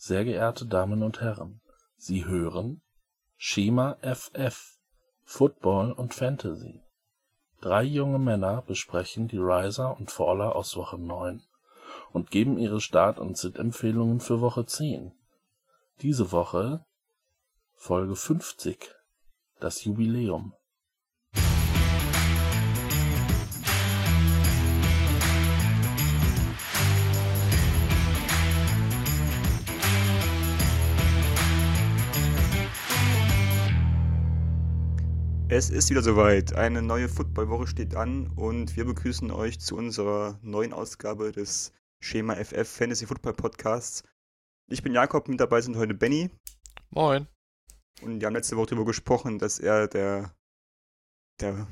Sehr geehrte Damen und Herren, Sie hören Schema FF Football und Fantasy. Drei junge Männer besprechen die Riser und Faller aus Woche 9 und geben ihre Start- und Sit-Empfehlungen für Woche 10. Diese Woche Folge 50, das Jubiläum. Es ist wieder soweit. Eine neue Footballwoche steht an und wir begrüßen euch zu unserer neuen Ausgabe des Schema FF Fantasy Football Podcasts. Ich bin Jakob, mit dabei sind heute Benny. Moin. Und wir haben letzte Woche darüber gesprochen, dass er der, der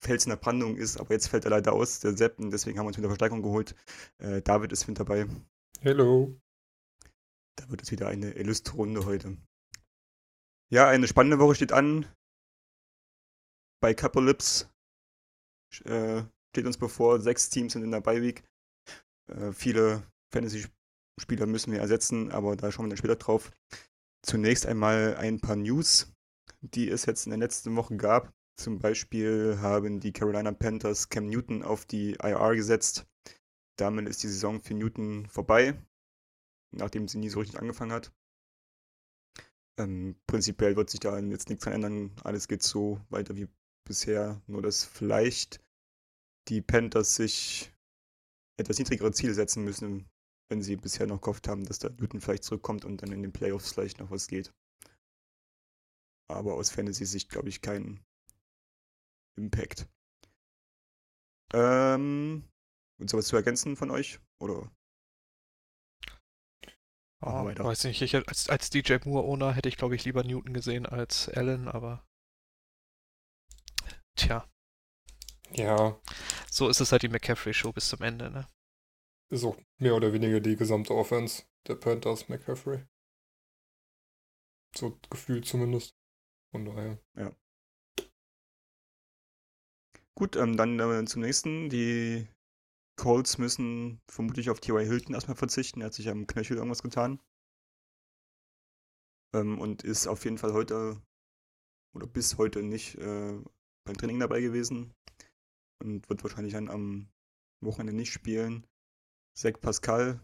Fels in der Brandung ist, aber jetzt fällt er leider aus, der Sepp, und deswegen haben wir uns wieder Verstärkung geholt. Äh, David ist mit dabei. Hello. Da wird es wieder eine illustre Runde heute. Ja, eine spannende Woche steht an bei Capolyps äh, steht uns bevor, sechs Teams sind in der Bye-Week. Äh, viele Fantasy-Spieler müssen wir ersetzen, aber da schauen wir dann später drauf. Zunächst einmal ein paar News, die es jetzt in der letzten Woche gab. Zum Beispiel haben die Carolina Panthers Cam Newton auf die IR gesetzt. Damit ist die Saison für Newton vorbei, nachdem sie nie so richtig angefangen hat. Ähm, prinzipiell wird sich da jetzt nichts dran ändern. Alles geht so weiter wie bisher, nur dass vielleicht die Panthers sich etwas niedrigere Ziele setzen müssen, wenn sie bisher noch gehofft haben, dass da Newton vielleicht zurückkommt und dann in den Playoffs vielleicht noch was geht. Aber aus Fantasy-Sicht glaube ich keinen Impact. Ähm, und sowas zu ergänzen von euch? Oder? Oh, weiß nicht, ich, als, als DJ Moore-Owner hätte ich, glaube ich, lieber Newton gesehen als Allen, aber Tja. Ja. So ist es halt die McCaffrey-Show bis zum Ende, ne? Ist auch mehr oder weniger die gesamte Offense der Panthers McCaffrey. So gefühlt zumindest. Von daher. Ja. Gut, ähm, dann äh, zum nächsten. Die Colts müssen vermutlich auf T.Y. Hilton erstmal verzichten. Er hat sich am Knöchel irgendwas getan. Ähm, und ist auf jeden Fall heute oder bis heute nicht äh, beim Training dabei gewesen und wird wahrscheinlich dann am Wochenende nicht spielen. Zach Pascal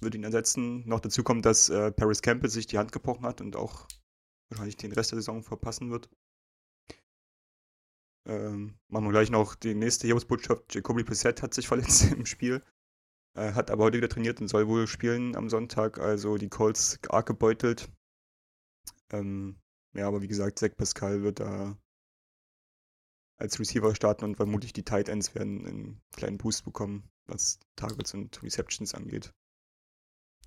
wird ihn ersetzen. Noch dazu kommt, dass äh, Paris Campbell sich die Hand gebrochen hat und auch wahrscheinlich den Rest der Saison verpassen wird. Ähm, machen wir gleich noch die nächste Hiobsbotschaft. Jacoby Brissett hat sich verletzt im Spiel, äh, hat aber heute wieder trainiert und soll wohl spielen am Sonntag. Also die Colts arg gebeutelt. Ähm, ja, aber wie gesagt, Zach Pascal wird da als Receiver starten und vermutlich die Tight Ends werden einen kleinen Boost bekommen, was Targets und Receptions angeht.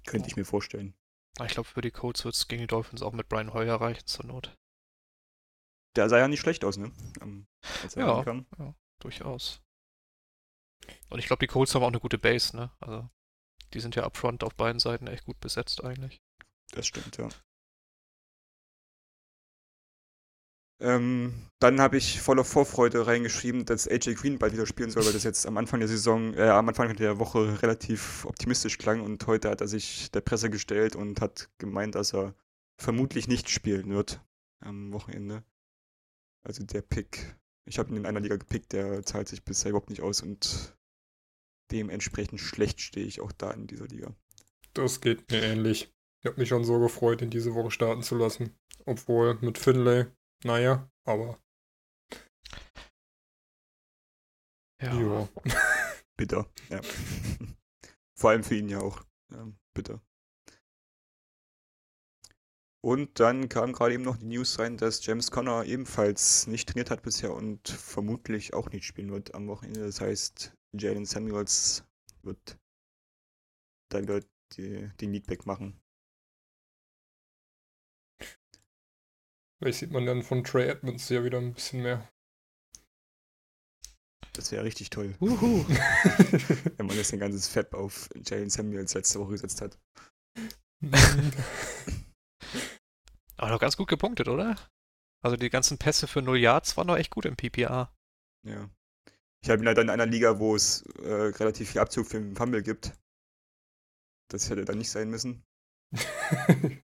Könnte ich mir vorstellen. Ich glaube, für die Colts wird es gegen die Dolphins auch mit Brian Hoyer reichen zur Not. Der sah ja nicht schlecht aus, ne? ja, ja, durchaus. Und ich glaube, die Colts haben auch eine gute Base, ne? Also, die sind ja upfront auf beiden Seiten echt gut besetzt eigentlich. Das stimmt, ja. Ähm, dann habe ich voller Vorfreude reingeschrieben, dass AJ Green bald wieder spielen soll, weil das jetzt am Anfang der Saison, äh, am Anfang der Woche relativ optimistisch klang und heute hat er sich der Presse gestellt und hat gemeint, dass er vermutlich nicht spielen wird am Wochenende. Also der Pick, ich habe ihn in einer Liga gepickt, der zahlt sich bisher überhaupt nicht aus und dementsprechend schlecht stehe ich auch da in dieser Liga. Das geht mir ähnlich. Ich habe mich schon so gefreut, in diese Woche starten zu lassen. Obwohl mit Finlay naja, aber. Ja. Jo. bitter, ja. Vor allem für ihn ja auch. Ja, bitter. Und dann kam gerade eben noch die News rein, dass James Conner ebenfalls nicht trainiert hat bisher und vermutlich auch nicht spielen wird am Wochenende. Das heißt, Jalen Samuels wird dann die, den Leadback machen. Vielleicht sieht man dann von Trey Edmonds ja wieder ein bisschen mehr. Das wäre richtig toll. Uhu. Wenn man jetzt ein ganzes Fab auf Jalen Samuels letzte Woche gesetzt hat. Aber noch ganz gut gepunktet, oder? Also die ganzen Pässe für 0 Yards waren doch echt gut im PPA. Ja. Ich habe ihn halt in einer Liga, wo es äh, relativ viel Abzug für den Fumble gibt. Das hätte dann nicht sein müssen.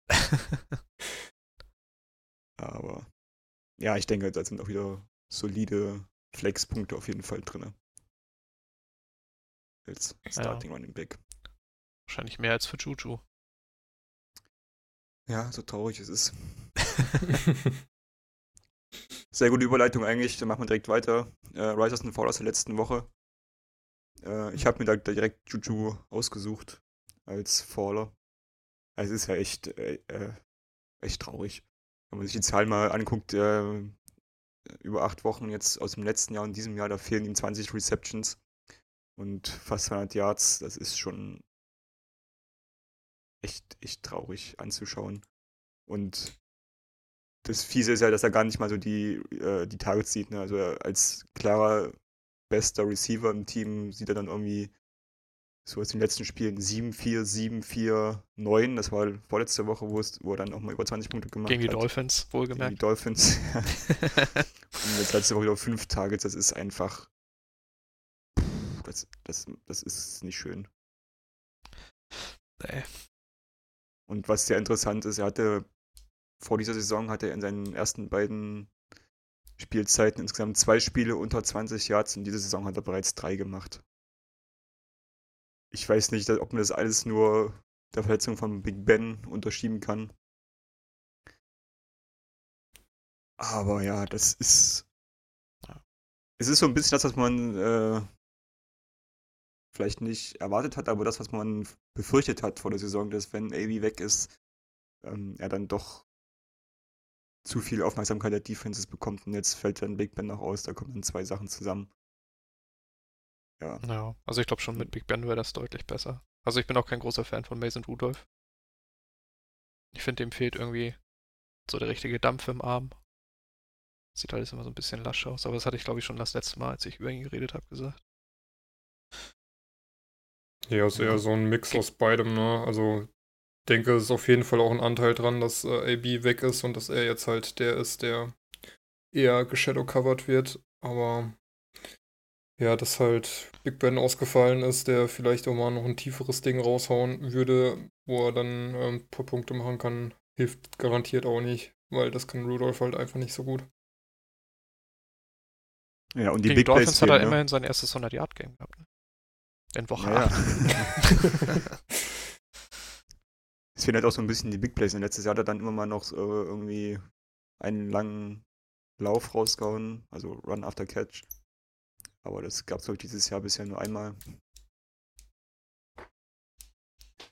Aber ja, ich denke, da sind auch wieder solide Flex-Punkte auf jeden Fall drin. Als Starting ja. Running Back. Wahrscheinlich mehr als für Juju. Ja, so traurig es ist. Sehr gute Überleitung eigentlich, dann machen wir direkt weiter. Äh, Risers and Fall aus der letzten Woche. Äh, ich habe mir da direkt Juju ausgesucht als Faller. Also es ist ja echt, äh, äh, echt traurig. Wenn man sich die Zahlen mal anguckt, äh, über acht Wochen jetzt aus dem letzten Jahr und diesem Jahr, da fehlen ihm 20 Receptions und fast 200 Yards. Das ist schon echt, echt traurig anzuschauen. Und das Fiese ist ja, dass er gar nicht mal so die, äh, die Targets sieht. Ne? Also als klarer bester Receiver im Team sieht er dann irgendwie so aus den letzten Spielen 7-4, 7-4, 9. Das war vorletzte Woche, wo, es, wo er dann auch mal über 20 Punkte gemacht Gegen hat. Gegen die Dolphins, wohlgemerkt. Gegen die Dolphins. Und jetzt letzte Woche wieder 5 Targets. Das ist einfach. Das, das, das ist nicht schön. Nee. Und was sehr interessant ist, er hatte vor dieser Saison hat er in seinen ersten beiden Spielzeiten insgesamt zwei Spiele unter 20 Yards und diese Saison hat er bereits drei gemacht. Ich weiß nicht, ob man das alles nur der Verletzung von Big Ben unterschieben kann. Aber ja, das ist. Es ist so ein bisschen das, was man äh, vielleicht nicht erwartet hat, aber das, was man befürchtet hat vor der Saison, dass wenn AB weg ist, ähm, er dann doch zu viel Aufmerksamkeit der Defenses bekommt und jetzt fällt dann Big Ben noch aus, da kommen dann zwei Sachen zusammen. Ja. Ja, also ich glaube schon mit Big Ben wäre das deutlich besser. Also ich bin auch kein großer Fan von Mason Rudolph. Ich finde, dem fehlt irgendwie so der richtige Dampf im Arm. Sieht alles immer so ein bisschen lasch aus, aber das hatte ich glaube ich schon das letzte Mal, als ich über ihn geredet habe, gesagt. Ja, ist eher so ein Mix aus beidem, ne? Also denke, es ist auf jeden Fall auch ein Anteil dran, dass äh, AB weg ist und dass er jetzt halt der ist, der eher geshadowcovered wird. Aber ja, dass halt Big Ben ausgefallen ist, der vielleicht auch mal noch ein tieferes Ding raushauen würde, wo er dann ähm, ein paar Punkte machen kann, hilft garantiert auch nicht, weil das kann Rudolph halt einfach nicht so gut. Ja, und die Gegen Big Dolphins Plays hat er ne? immerhin sein erstes 100-Yard-Game gehabt. Ne? In Woche Ja, ja. 8. Es fehlen halt auch so ein bisschen die Big Plays. Und letztes Jahr hat er dann immer mal noch äh, irgendwie einen langen Lauf rausgehauen, also Run after Catch. Aber das gab es, glaube ich, dieses Jahr bisher nur einmal.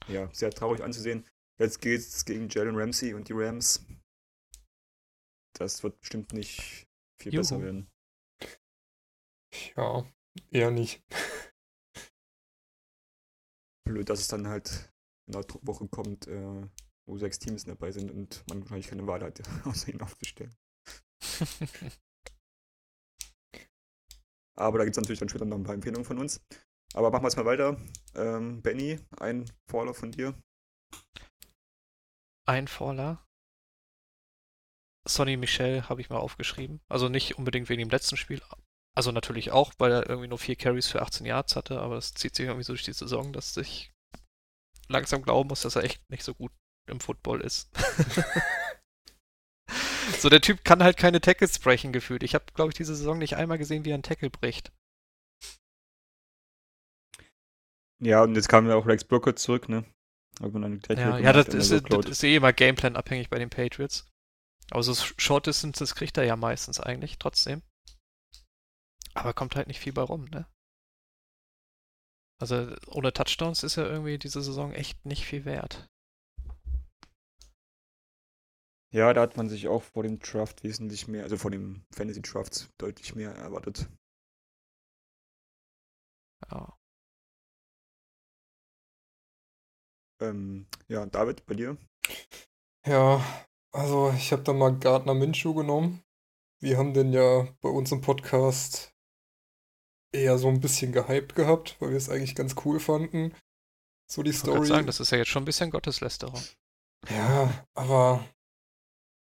Ja, sehr traurig anzusehen. Jetzt geht es gegen Jalen Ramsey und die Rams. Das wird bestimmt nicht viel Juhu. besser werden. Ja, eher nicht. Blöd, dass es dann halt in der Woche kommt, äh, wo sechs Teams dabei sind und man wahrscheinlich keine Wahl hat, außer ihn aufzustellen. Aber da gibt es natürlich dann später noch ein paar Empfehlungen von uns. Aber machen wir es mal weiter. Ähm, Benny, ein Faller von dir. Ein Faller. Sonny Michel habe ich mal aufgeschrieben. Also nicht unbedingt wegen dem letzten Spiel. Also natürlich auch, weil er irgendwie nur vier Carries für 18 Yards hatte, aber es zieht sich irgendwie so durch die Saison, dass ich langsam glauben muss, dass er echt nicht so gut im Football ist. so, der Typ kann halt keine Tackles brechen gefühlt. Ich habe, glaube ich, diese Saison nicht einmal gesehen, wie er einen Tackle bricht. Ja, und jetzt kam ja auch Rex Burkett zurück, ne? Hat man Ja, ja das, ist, das ist eh immer Gameplan abhängig bei den Patriots. Aber so Short Distances kriegt er ja meistens eigentlich, trotzdem. Aber kommt halt nicht viel bei rum, ne? Also ohne Touchdowns ist ja irgendwie diese Saison echt nicht viel wert. Ja, da hat man sich auch vor dem Draft wesentlich mehr, also vor dem Fantasy Draft deutlich mehr erwartet. Ja. Ähm, ja, David, bei dir? Ja, also ich habe da mal Gardner Minshew genommen. Wir haben den ja bei uns im Podcast eher so ein bisschen gehypt gehabt, weil wir es eigentlich ganz cool fanden. So die Ich Story. gerade sagen, das ist ja jetzt schon ein bisschen Gotteslästerung. Ja, aber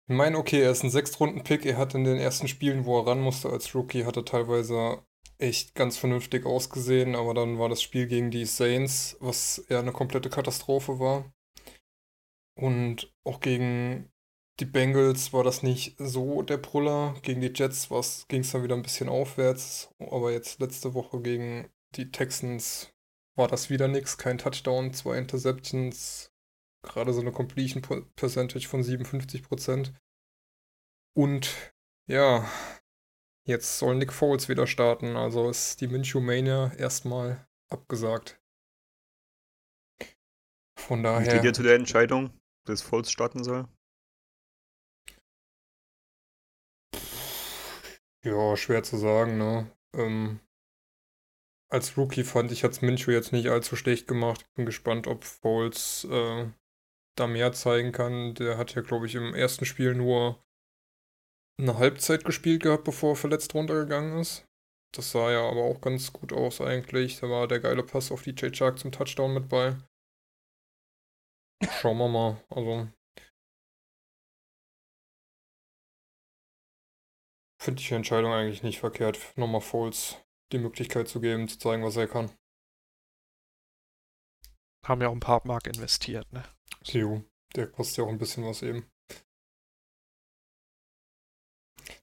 ich meine, okay, er ist ein Sechstrunden-Pick. Er hat in den ersten Spielen, wo er ran musste als Rookie, hat teilweise echt ganz vernünftig ausgesehen, aber dann war das Spiel gegen die Saints, was eher eine komplette Katastrophe war. Und auch gegen die Bengals war das nicht so der Brüller. Gegen die Jets ging es dann wieder ein bisschen aufwärts. Aber jetzt letzte Woche gegen die Texans war das wieder nichts. Kein Touchdown, zwei Interceptions, gerade so eine Completion Percentage von 57%. Und ja, jetzt soll Nick Foles wieder starten. Also ist die Minshew Mania erstmal abgesagt. Von daher. Wie steht ihr zu der Entscheidung, dass Foles starten soll? Ja, schwer zu sagen, ne? Ähm, als Rookie fand ich, hat's Minshew jetzt nicht allzu schlecht gemacht. Bin gespannt, ob Foles äh, da mehr zeigen kann. Der hat ja, glaube ich, im ersten Spiel nur eine Halbzeit gespielt gehabt, bevor er verletzt runtergegangen ist. Das sah ja aber auch ganz gut aus eigentlich. Da war der geile Pass auf DJ Chark zum Touchdown mit bei. Schauen wir mal. Also finde ich die Entscheidung eigentlich nicht verkehrt, nochmal Foles die Möglichkeit zu geben, zu zeigen, was er kann. Haben ja auch ein paar Mark investiert, ne? Jo, der kostet ja auch ein bisschen was eben.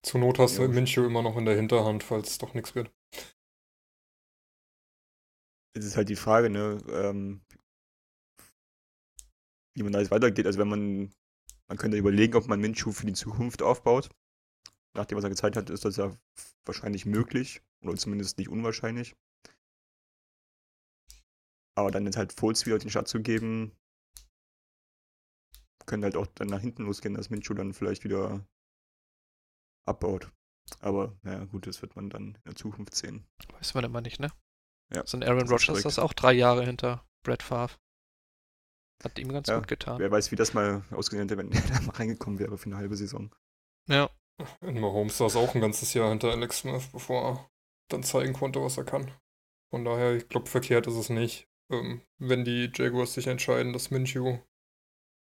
Zur Not hast du Mincho immer noch in der Hinterhand, falls es doch nichts wird. Es ist halt die Frage, ne, ähm, wie man da jetzt weitergeht. Also wenn man, man könnte überlegen, ob man Minshu für die Zukunft aufbaut. Nachdem was er gezeigt hat, ist das ja wahrscheinlich möglich. Oder zumindest nicht unwahrscheinlich. Aber dann jetzt halt Foles wieder den Start zu geben, könnte halt auch dann nach hinten losgehen, dass Minshu dann vielleicht wieder abbaut. Aber naja, gut, das wird man dann in der Zukunft sehen. Weiß man immer nicht, ne? Ja. Sind Aaron Rodgers das auch drei Jahre hinter Brett Favre? Hat ihm ganz ja, gut getan. Wer weiß, wie das mal ausgesehen hätte, wenn er da mal reingekommen wäre für eine halbe Saison. Ja. In Mahomes saß auch ein ganzes Jahr hinter Alex Smith, bevor er dann zeigen konnte, was er kann. Von daher, ich glaube, verkehrt ist es nicht. Ähm, wenn die Jaguars sich entscheiden, dass Minshew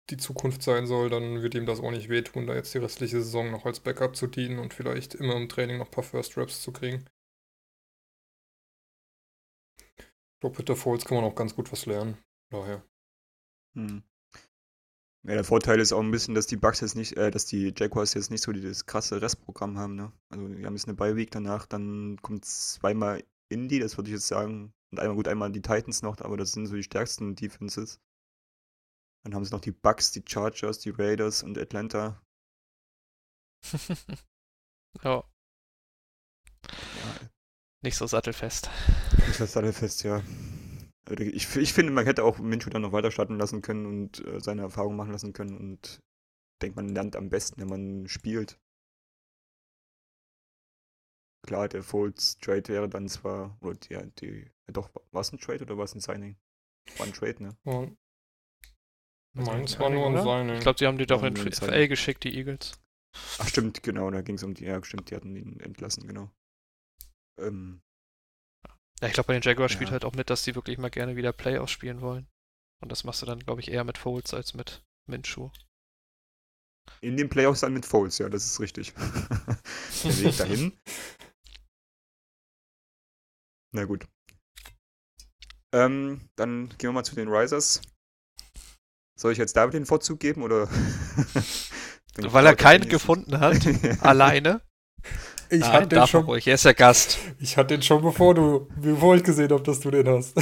die Zukunft sein soll, dann wird ihm das auch nicht wehtun, da jetzt die restliche Saison noch als Backup zu dienen und vielleicht immer im Training noch ein paar First Reps zu kriegen. Ich glaube, mit der Foles kann man auch ganz gut was lernen. Daher. Hm. Ja, der Vorteil ist auch ein bisschen, dass die Bugs jetzt nicht, äh, dass die Jaguars jetzt nicht so dieses krasse Restprogramm haben, ne? Also die haben jetzt eine Bye-Week danach, dann kommt zweimal Indy, das würde ich jetzt sagen. Und einmal gut, einmal die Titans noch, aber das sind so die stärksten Defenses. Dann haben sie noch die Bucks, die Chargers, die Raiders und Atlanta. ja. ja. Nicht so sattelfest. Nicht so sattelfest, ja. Also, ich, ich finde, man hätte auch Minshew dann noch weiter starten lassen können und äh, seine Erfahrungen machen lassen können und denkt, man lernt am besten, wenn man spielt. Klar, der Folds Trade wäre dann zwar, oder die, die doch, war es ein Trade oder war es ein Signing? War ein Trade, ne? Meins war nur ein Signing. Ich glaube, sie haben die doch in FA geschickt, die Eagles. Ach stimmt, genau, da ging es um die, ja stimmt, die hatten ihn entlassen, genau. Ähm, ja, ich glaube, bei den Jaguars ja. spielt halt auch mit, dass sie wirklich mal gerne wieder Playoffs spielen wollen. Und das machst du dann, glaube ich, eher mit Foles als mit Minshew. In den Playoffs dann mit Foles, ja, das ist richtig. Der Weg dahin. Na gut. Ähm, dann gehen wir mal zu den Risers. Soll ich jetzt David den Vorzug geben oder? Weil er keinen gefunden hat, alleine. Ich ah, hatte den schon. Ruhig. Er ist der Gast. Ich hatte den schon, bevor du, bevor ich gesehen habe, dass du den hast.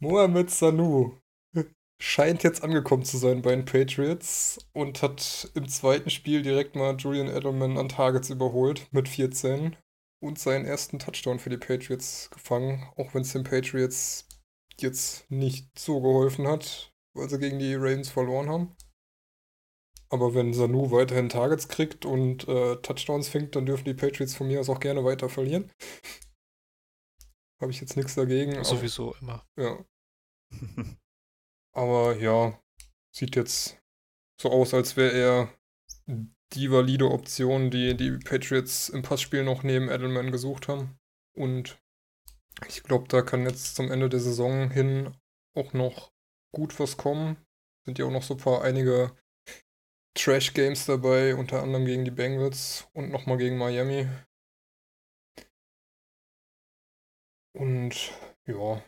Mohamed Sanu scheint jetzt angekommen zu sein bei den Patriots und hat im zweiten Spiel direkt mal Julian Edelman an Targets überholt mit 14 und seinen ersten Touchdown für die Patriots gefangen, auch wenn es den Patriots jetzt nicht so geholfen hat, weil sie gegen die Ravens verloren haben. Aber wenn Sanu weiterhin Targets kriegt und äh, Touchdowns fängt, dann dürfen die Patriots von mir aus auch gerne weiter verlieren. Habe ich jetzt nichts dagegen. Sowieso aber, immer. Ja. aber ja, sieht jetzt so aus, als wäre er die valide Option, die die Patriots im Passspiel noch neben Edelman gesucht haben. Und ich glaube, da kann jetzt zum Ende der Saison hin auch noch gut was kommen. Sind ja auch noch so ein paar einige Trash-Games dabei, unter anderem gegen die Bengals und nochmal gegen Miami. Und ja,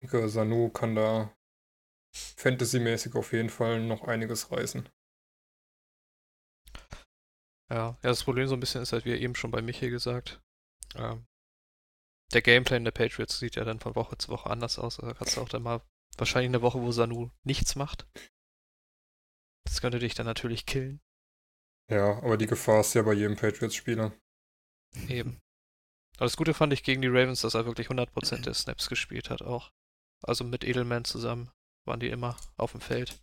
ich denke, Sanu kann da fantasymäßig auf jeden Fall noch einiges reißen. Ja, das Problem so ein bisschen ist halt, wie eben schon bei Michi gesagt, ähm, der Gameplan der Patriots sieht ja dann von Woche zu Woche anders aus. Also kannst du auch dann mal wahrscheinlich eine Woche, wo Sanu nichts macht. Das könnte dich dann natürlich killen. Ja, aber die Gefahr ist ja bei jedem Patriots-Spieler. Eben. Aber das Gute fand ich gegen die Ravens, dass er wirklich 100% der Snaps gespielt hat auch. Also mit Edelman zusammen waren die immer auf dem Feld.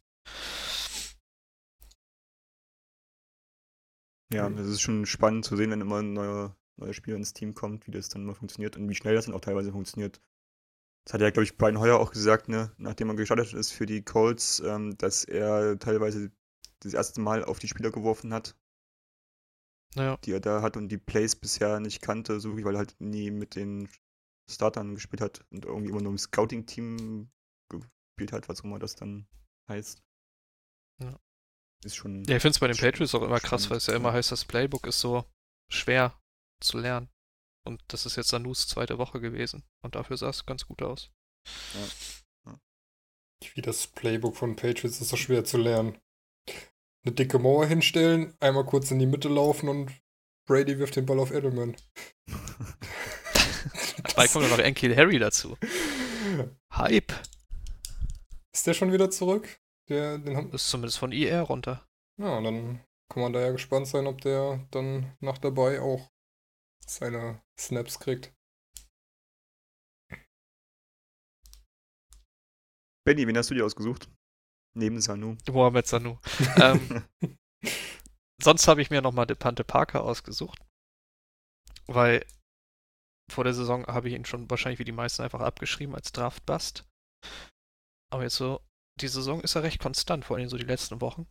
Ja, das ist schon spannend zu sehen, wenn immer ein neuer, Spieler ins Team kommt, wie das dann immer funktioniert und wie schnell das dann auch teilweise funktioniert. Das hat ja, glaube ich, Brian Hoyer auch gesagt, ne, nachdem er gestartet ist für die Colts, ähm, dass er teilweise das erste Mal auf die Spieler geworfen hat, Ja. die er da hat und die Plays bisher nicht kannte, so weil er halt nie mit den Startern gespielt hat und irgendwie immer nur im Scouting-Team gespielt hat, was auch immer das dann heißt. Ja. Ist schon. Ja, ich finde es bei den Patriots auch immer krass, weil es ja immer heißt, das Playbook ist so schwer zu lernen. Und das ist jetzt Sanus zweite Woche gewesen. Und dafür sah es ganz gut aus. Wie das Playbook von Patriots ist so schwer zu lernen. Eine dicke Mauer hinstellen, einmal kurz in die Mitte laufen und Brady wirft den Ball auf Edelman. Bald kommt ja noch Enkil Harry dazu. Hype. Ist der schon wieder zurück? Der, den haben, Ist zumindest von IR runter. ja, dann kann man da ja gespannt sein, ob der dann nach dabei auch seine Snaps kriegt. Benny, wen hast du dir ausgesucht? Neben Sanu. Mohamed Sanu. ähm, sonst habe ich mir nochmal Depante Parker ausgesucht. Weil vor der Saison habe ich ihn schon wahrscheinlich wie die meisten einfach abgeschrieben als Draft-Bust. Aber jetzt so, die Saison ist er recht konstant, vor allem so die letzten Wochen.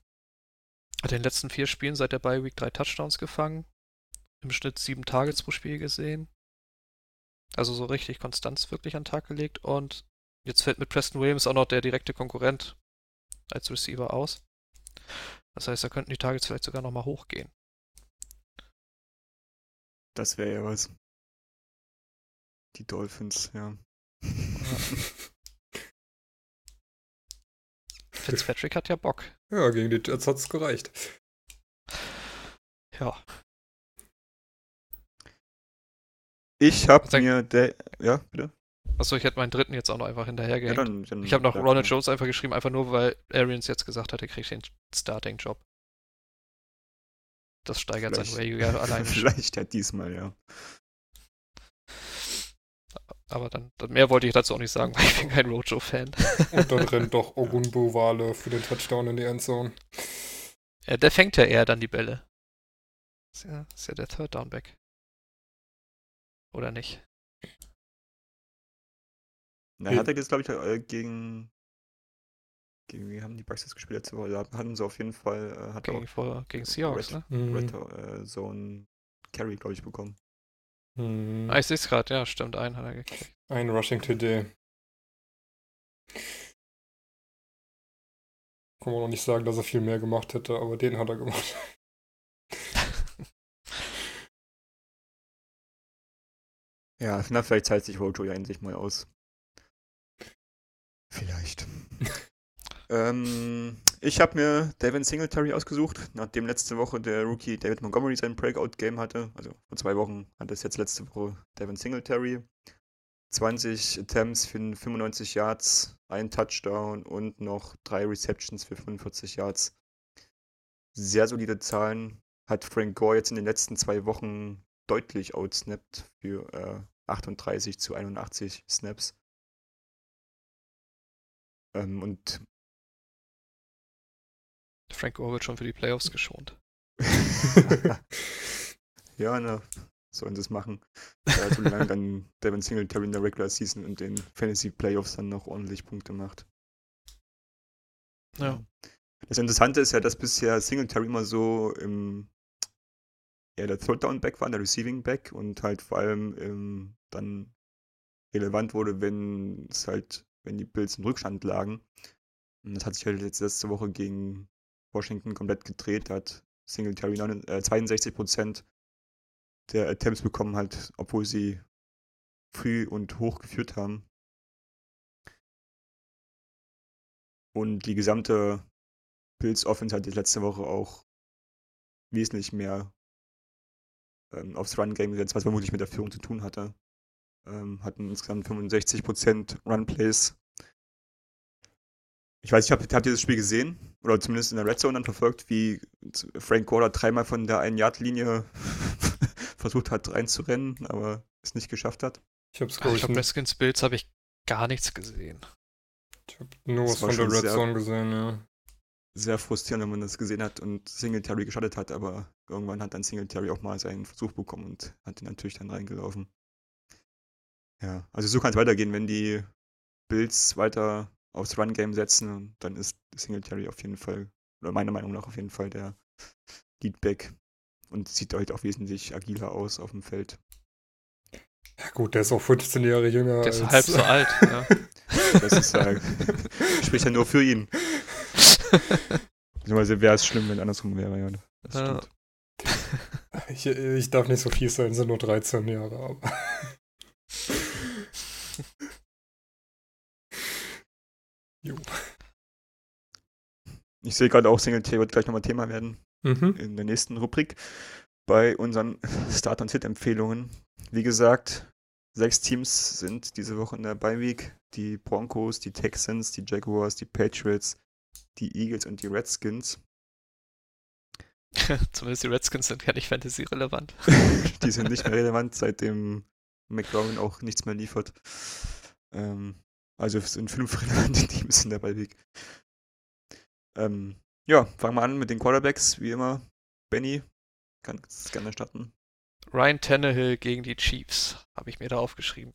Hat in den letzten vier Spielen seit der Bye Week drei Touchdowns gefangen. Im Schnitt sieben Targets pro Spiel gesehen. Also so richtig Konstanz wirklich an den Tag gelegt. Und jetzt fällt mit Preston Williams auch noch der direkte Konkurrent als Receiver aus. Das heißt, da könnten die Targets vielleicht sogar nochmal hochgehen. Das wäre ja was. Die Dolphins, ja. Fitzpatrick hat ja Bock. Ja, gegen die Jets hat's gereicht. Ja. Ich habe mir der. Ja, bitte? Achso, ich hätte meinen dritten jetzt auch noch einfach Ja, hinterhergehängt. dann, dann, ich habe noch Ronald. Jones einfach geschrieben, einfach nur, weil Arians jetzt gesagt hat, er kriegt den Starting-Job. Das steigert sein Value ja alleine schon. Vielleicht ja diesmal, ja. Aber dann, dann mehr wollte ich dazu auch nicht sagen, weil ich bin kein Rojo-Fan. Und dann rennt doch Ogunbo Wale für den Touchdown in die Endzone. Ja, der fängt ja eher dann die Bälle. Ist ja, ist ja der Third Down Back. Oder nicht? Na, hat er jetzt, glaube ich, äh, gegen. Gegen wie haben die Bucks gespielt letzte Woche? Da hatten sie auf jeden Fall. Äh, hat er Gegen, vor, gegen Seahawks, ne? auch Red äh, Zone Carry, glaube ich, bekommen. Hm. Ah, ich sehe es gerade, ja, stimmt, einen hat er gekriegt. Ein Rushing TD. Kann man noch nicht sagen, dass er viel mehr gemacht hätte, aber den hat er gemacht. Ja, na, vielleicht zahlt sich Rojo ja endlich mal aus. Vielleicht. ähm, ich habe mir Devin Singletary ausgesucht, nachdem letzte Woche der Rookie David Montgomery sein Breakout-Game hatte. Also vor zwei Wochen hat es jetzt letzte Woche Devin Singletary. 20 Attempts für 95 Yards, ein Touchdown und noch drei Receptions für 45 Yards. Sehr solide Zahlen. Hat Frank Gore jetzt in den letzten zwei Wochen deutlich outsnappt für äh, 38 zu 81 Snaps. Ähm, und Frank Gore wird schon für die Playoffs geschont. ja, ne, sollen sie es machen. Ja, solange dann Devin Singletary in der Regular Season und den Fantasy Playoffs dann noch ordentlich Punkte macht. Ja. Das Interessante ist ja, dass bisher Singletary immer so im ja, der Third Down Back war, der Receiving Back und halt vor allem ähm, dann relevant wurde, wenn es halt, wenn die Bills im Rückstand lagen. Und das hat sich halt jetzt letzte Woche gegen Washington komplett gedreht. Da hat Singletary 9, äh, 62% der Attempts bekommen, halt, obwohl sie früh und hoch geführt haben. Und die gesamte Bills Offense hat die letzte Woche auch wesentlich mehr ähm, aufs Run-Game gesetzt, was vermutlich mit der Führung zu tun hatte. Ähm, hatten insgesamt 65% Run-Plays. Ich weiß nicht, habt, habt ihr das Spiel gesehen? Oder zumindest in der Red Zone dann verfolgt, wie Frank Gore dreimal von der 1-Yard-Linie versucht hat reinzurennen, aber es nicht geschafft hat? Ich habe Ach, ich hab Redskins Bills habe ich gar nichts gesehen. Ich habe nur was von der Red Zone gesehen, ja. Sehr frustrierend, wenn man das gesehen hat und Singletary geschadet hat, aber irgendwann hat dann Singletary auch mal seinen Versuch bekommen und hat ihn natürlich dann reingelaufen. Ja, also so kann es weitergehen, wenn die Bills weiter aufs Run-Game setzen, dann ist Singletary auf jeden Fall, oder meiner Meinung nach auf jeden Fall der Leadback und sieht halt auch wesentlich agiler aus auf dem Feld. Ja gut, der ist auch 15 Jahre jünger. Der ist halb so alt, ja. Das ist halt, spricht ja nur für ihn. Beziehungsweise wäre es schlimm, wenn andersrum wäre, ja. Das ja. Ich, ich, darf nicht so viel sein, sind nur 13 Jahre, aber. jo. Ich sehe gerade auch Single-T wird gleich nochmal Thema werden. Mhm. In der nächsten Rubrik. Bei unseren Start- und Hit-Empfehlungen. Wie gesagt, sechs Teams sind diese Woche in der Bye-Week. Die Broncos, die Texans, die Jaguars, die Patriots, die Eagles und die Redskins. Zumindest die Redskins sind ja nicht Fantasy-relevant. die sind nicht mehr relevant, seitdem McLaurin auch nichts mehr liefert. Ähm, also es sind fünf relevante Teams in der Ballweg. Ähm, ja, fangen wir an mit den Quarterbacks, wie immer. Benny, kannst gerne starten. Ryan Tannehill gegen die Chiefs, habe ich mir da aufgeschrieben.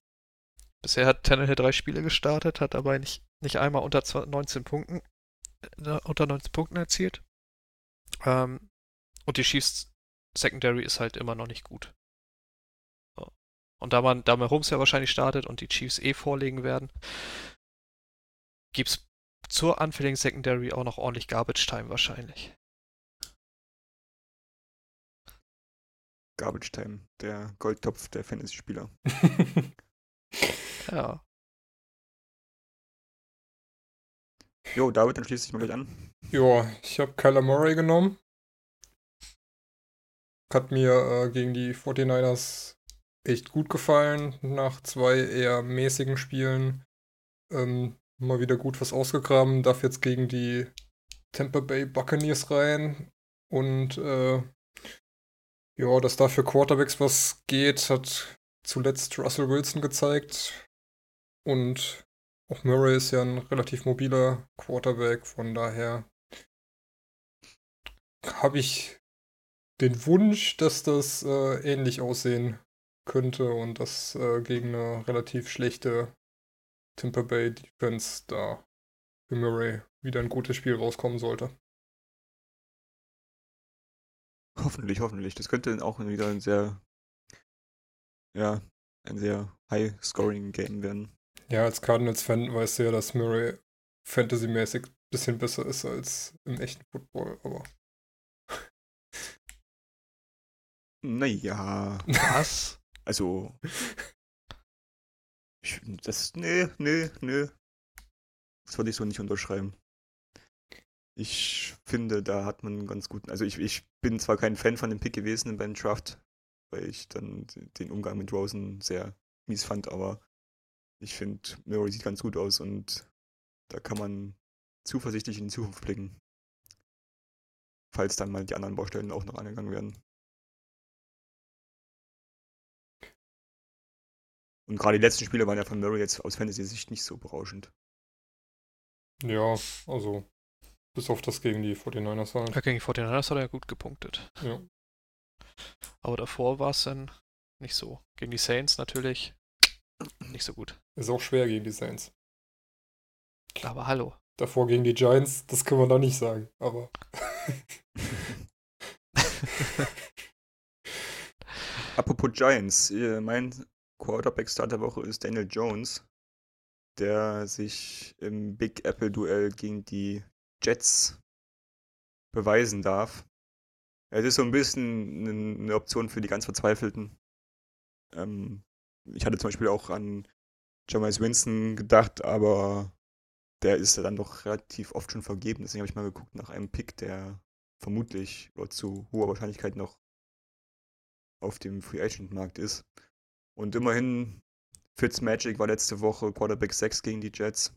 Bisher hat Tannehill drei Spiele gestartet, hat aber nicht, nicht einmal unter 19 Punkten, unter 19 Punkten erzielt. Ähm, und die Chiefs Secondary ist halt immer noch nicht gut. So. Und da man, da Mahomes ja wahrscheinlich startet und die Chiefs eh vorlegen werden, gibt's zur anfälligen Secondary auch noch ordentlich Garbage Time wahrscheinlich. Garbage Time, der Goldtopf der Fantasy-Spieler. ja. Jo, David, dann schließe ich mal gleich an. Jo, ich habe Kyler Murray genommen. Hat mir äh, gegen die 49ers echt gut gefallen. Nach zwei eher mäßigen Spielen ähm, mal wieder gut was ausgegraben. Darf jetzt gegen die Tampa Bay Buccaneers rein. Und äh, ja, dass da für Quarterbacks was geht, hat zuletzt Russell Wilson gezeigt. Und auch Murray ist ja ein relativ mobiler Quarterback, von daher habe ich den Wunsch, dass das äh, ähnlich aussehen könnte und dass äh, gegen eine relativ schlechte Tampa Bay Defense da für Murray wieder ein gutes Spiel rauskommen sollte. Hoffentlich, hoffentlich. Das könnte auch wieder ein sehr, ja, ein sehr High-Scoring-Game werden. Ja, als Cardinals-Fan weißt du ja, dass Murray fantasymäßig ein bisschen besser ist als im echten Football, aber. Naja. Was? Also. Ich, das. Nee, nee, nee. Das würde ich so nicht unterschreiben. Ich finde, da hat man einen ganz guten. Also ich, ich bin zwar kein Fan von dem Pick gewesen beim Draft, weil ich dann den Umgang mit Rosen sehr mies fand, aber ich finde, Murray sieht ganz gut aus und da kann man zuversichtlich in die Zukunft blicken. Falls dann mal die anderen Baustellen auch noch angegangen werden. Und gerade die letzten Spiele waren ja von Murray jetzt aus Fantasy-Sicht nicht so berauschend. Ja, also bis auf das gegen die 49ers halt. Ja, gegen die 49ers hat er ja gut gepunktet. Ja. Aber davor war es dann nicht so. Gegen die Saints natürlich nicht so gut. Ist auch schwer gegen die Saints. Aber hallo. Davor gegen die Giants, das können wir da nicht sagen, aber. Apropos Giants, mein Quarterback-Star der Woche ist Daniel Jones, der sich im Big Apple-Duell gegen die Jets beweisen darf. Es ist so ein bisschen eine Option für die ganz Verzweifelten. Ähm, ich hatte zum Beispiel auch an Jameis Winston gedacht, aber der ist ja dann doch relativ oft schon vergeben. Deswegen habe ich mal geguckt nach einem Pick, der vermutlich oder zu hoher Wahrscheinlichkeit noch auf dem Free Agent Markt ist. Und immerhin, Fitzmagic war letzte Woche Quarterback 6 gegen die Jets.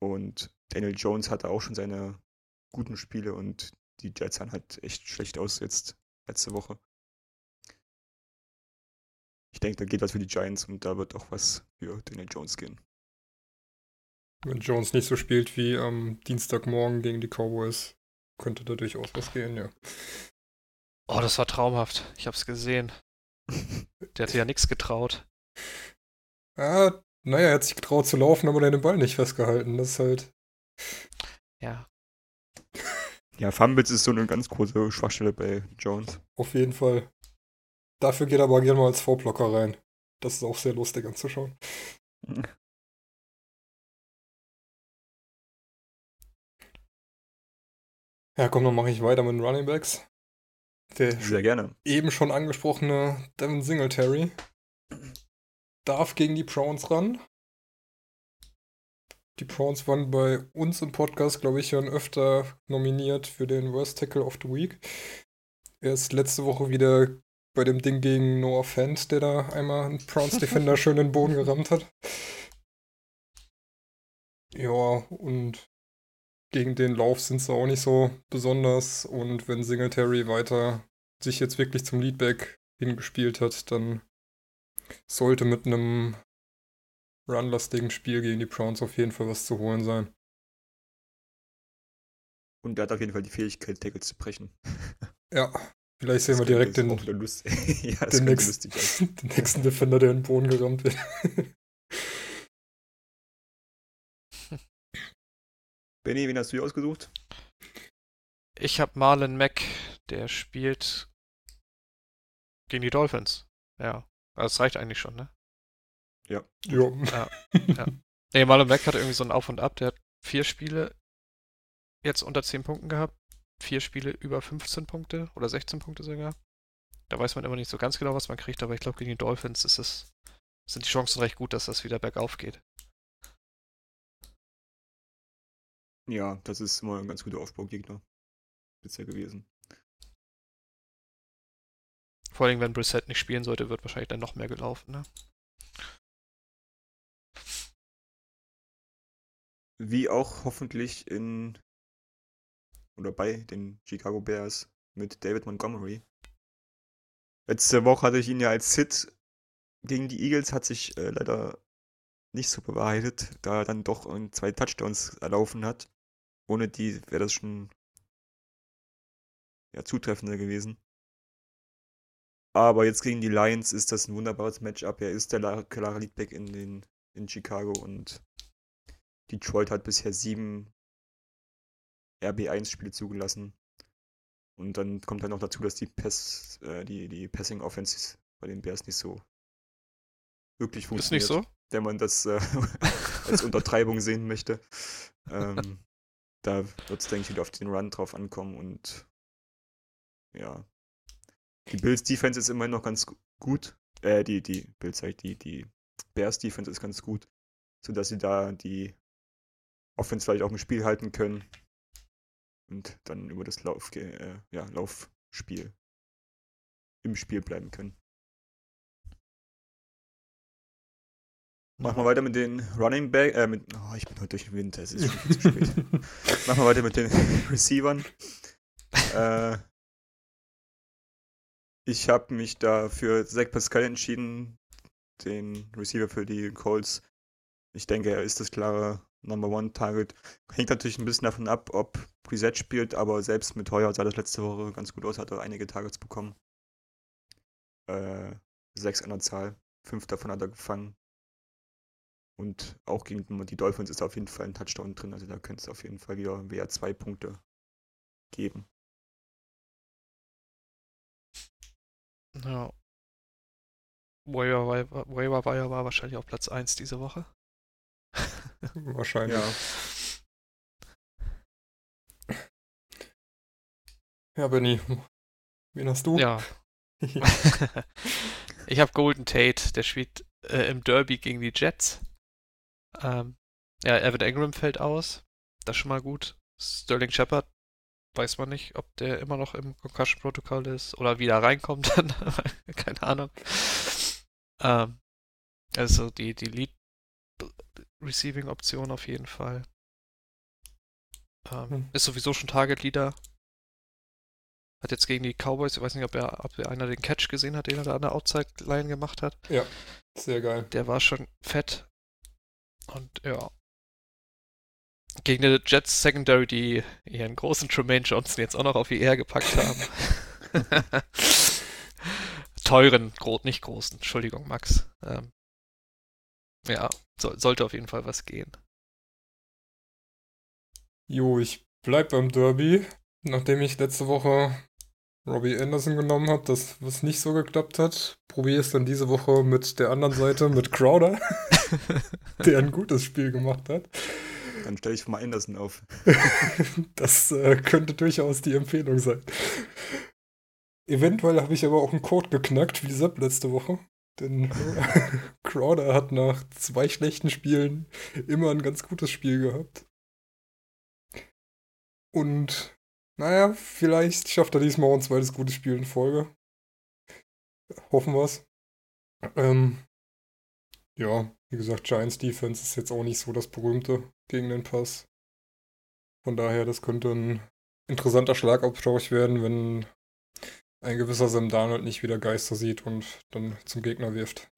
Und Daniel Jones hatte auch schon seine guten Spiele und die Jets sahen halt echt schlecht aus jetzt letzte Woche. Ich denke, da geht was für die Giants und da wird auch was für Daniel Jones gehen. Wenn Jones nicht so spielt wie am Dienstagmorgen gegen die Cowboys, könnte da durchaus was gehen, ja. Oh, das war traumhaft. Ich hab's gesehen. Der hat ja nichts getraut. Ah, naja, er hat sich getraut zu laufen, aber den Ball nicht festgehalten. Das ist halt. Ja. Ja, Fumbles ist so eine ganz große Schwachstelle bei Jones. Auf jeden Fall. Dafür geht er aber gerne mal als Vorblocker rein. Das ist auch sehr lustig anzuschauen. Ja, komm, dann mache ich weiter mit den Running Backs. Der Sehr gerne. Eben schon angesprochene Devin Singletary darf gegen die Browns ran. Die Browns waren bei uns im Podcast, glaube ich, schon öfter nominiert für den Worst Tackle of the Week. Er ist letzte Woche wieder bei dem Ding gegen Noah Fant, der da einmal einen Browns Defender schön in den Boden gerammt hat. Ja, und gegen den Lauf sind sie auch nicht so besonders. Und wenn Singletary weiter sich jetzt wirklich zum Leadback hingespielt hat, dann sollte mit einem runlastigen Spiel gegen die Browns auf jeden Fall was zu holen sein. Und er hat auf jeden Fall die Fähigkeit, Tackle zu brechen. Ja, vielleicht sehen das wir direkt den, ja, den, nächsten, den nächsten Defender, der in den Boden gerammt wird. Benny, wen hast du hier ausgesucht? Ich habe Marlon Mack, der spielt gegen die Dolphins. Ja, also das reicht eigentlich schon, ne? Ja. Jo. Ja. ja. Nee, Marlon Mack hat irgendwie so ein Auf und Ab. Der hat vier Spiele jetzt unter 10 Punkten gehabt, vier Spiele über 15 Punkte oder 16 Punkte sogar. Da weiß man immer nicht so ganz genau, was man kriegt, aber ich glaube, gegen die Dolphins ist es, sind die Chancen recht gut, dass das wieder bergauf geht. Ja, das ist immer ein ganz guter Aufbaugegner bisher gewesen. Vor allem, wenn Brissett nicht spielen sollte, wird wahrscheinlich dann noch mehr gelaufen, ne? Wie auch hoffentlich in oder bei den Chicago Bears mit David Montgomery. Letzte Woche hatte ich ihn ja als Sit gegen die Eagles, hat sich äh, leider nicht so bewahrheitet, da er dann doch zwei Touchdowns erlaufen hat. Ohne die wäre das schon ja, zutreffender gewesen. Aber jetzt gegen die Lions ist das ein wunderbares Matchup. Er ist der klare Leadback in, den, in Chicago und Detroit hat bisher sieben RB1-Spiele zugelassen. Und dann kommt dann noch dazu, dass die, Pass, äh, die, die Passing Offenses bei den Bears nicht so wirklich funktioniert. Ist nicht so? Wenn man das äh, als Untertreibung sehen möchte. Ähm, da wird es, denke ich, wieder auf den Run drauf ankommen und ja. Die Bills Defense ist immerhin noch ganz gut. Äh, die, die Bills halt, die, die Bears Defense ist ganz gut, sodass sie da die Offense vielleicht auch im Spiel halten können und dann über das Lauf, äh, ja, Laufspiel im Spiel bleiben können. Machen wir weiter mit den Running Back, äh, mit, oh, ich bin heute durch den Winter, es ist schon viel zu spät. Machen wir weiter mit den Receivern. äh, ich habe mich da für Zach Pascal entschieden, den Receiver für die Colts. Ich denke, er ist das klare Number One Target. Hängt natürlich ein bisschen davon ab, ob Preset spielt, aber selbst mit Heuer sah das letzte Woche ganz gut aus, hat er einige Targets bekommen. Äh, sechs an der Zahl, fünf davon hat er gefangen. Und auch gegen die Dolphins ist auf jeden Fall ein Touchdown drin. Also da könnte es auf jeden Fall wieder WR zwei Punkte geben. Ja. Waiver Wire war wahrscheinlich auf Platz 1 diese Woche. wahrscheinlich. Ja. Ja, Benny, wen hast du? Ja. ich habe Golden Tate, der spielt äh, im Derby gegen die Jets. Ähm, ja, Evan Ingram fällt aus. Das ist schon mal gut. Sterling Shepard weiß man nicht, ob der immer noch im Concussion-Protokoll ist oder wieder reinkommt. Keine Ahnung. Ähm, also die, die Lead-Receiving-Option auf jeden Fall. Ähm, hm. Ist sowieso schon Target-Leader. Hat jetzt gegen die Cowboys, ich weiß nicht, ob er, ob er einer den Catch gesehen hat, den er da an der Outside-Line gemacht hat. Ja, sehr geil. Der war schon fett. Und ja, gegen die Jets Secondary, die ihren großen Tremaine Johnson jetzt auch noch auf die Ehr gepackt haben. Teuren, gro nicht großen, Entschuldigung, Max. Ähm, ja, so, sollte auf jeden Fall was gehen. Jo, ich bleib beim Derby, nachdem ich letzte Woche Robbie Anderson genommen habe, das was nicht so geklappt hat, probiere es dann diese Woche mit der anderen Seite, mit Crowder, der ein gutes Spiel gemacht hat. Dann stelle ich mal Anderson auf. das äh, könnte durchaus die Empfehlung sein. Eventuell habe ich aber auch einen Code geknackt, wie Sepp letzte Woche. Denn Crowder hat nach zwei schlechten Spielen immer ein ganz gutes Spiel gehabt. Und naja, vielleicht schafft er diesmal auch ein zweites gutes Spiel in Folge. Hoffen wir's. Ähm, ja, wie gesagt, Giants Defense ist jetzt auch nicht so das berühmte gegen den Pass. Von daher, das könnte ein interessanter Schlagabtausch werden, wenn ein gewisser Sam Darnold nicht wieder Geister sieht und dann zum Gegner wirft.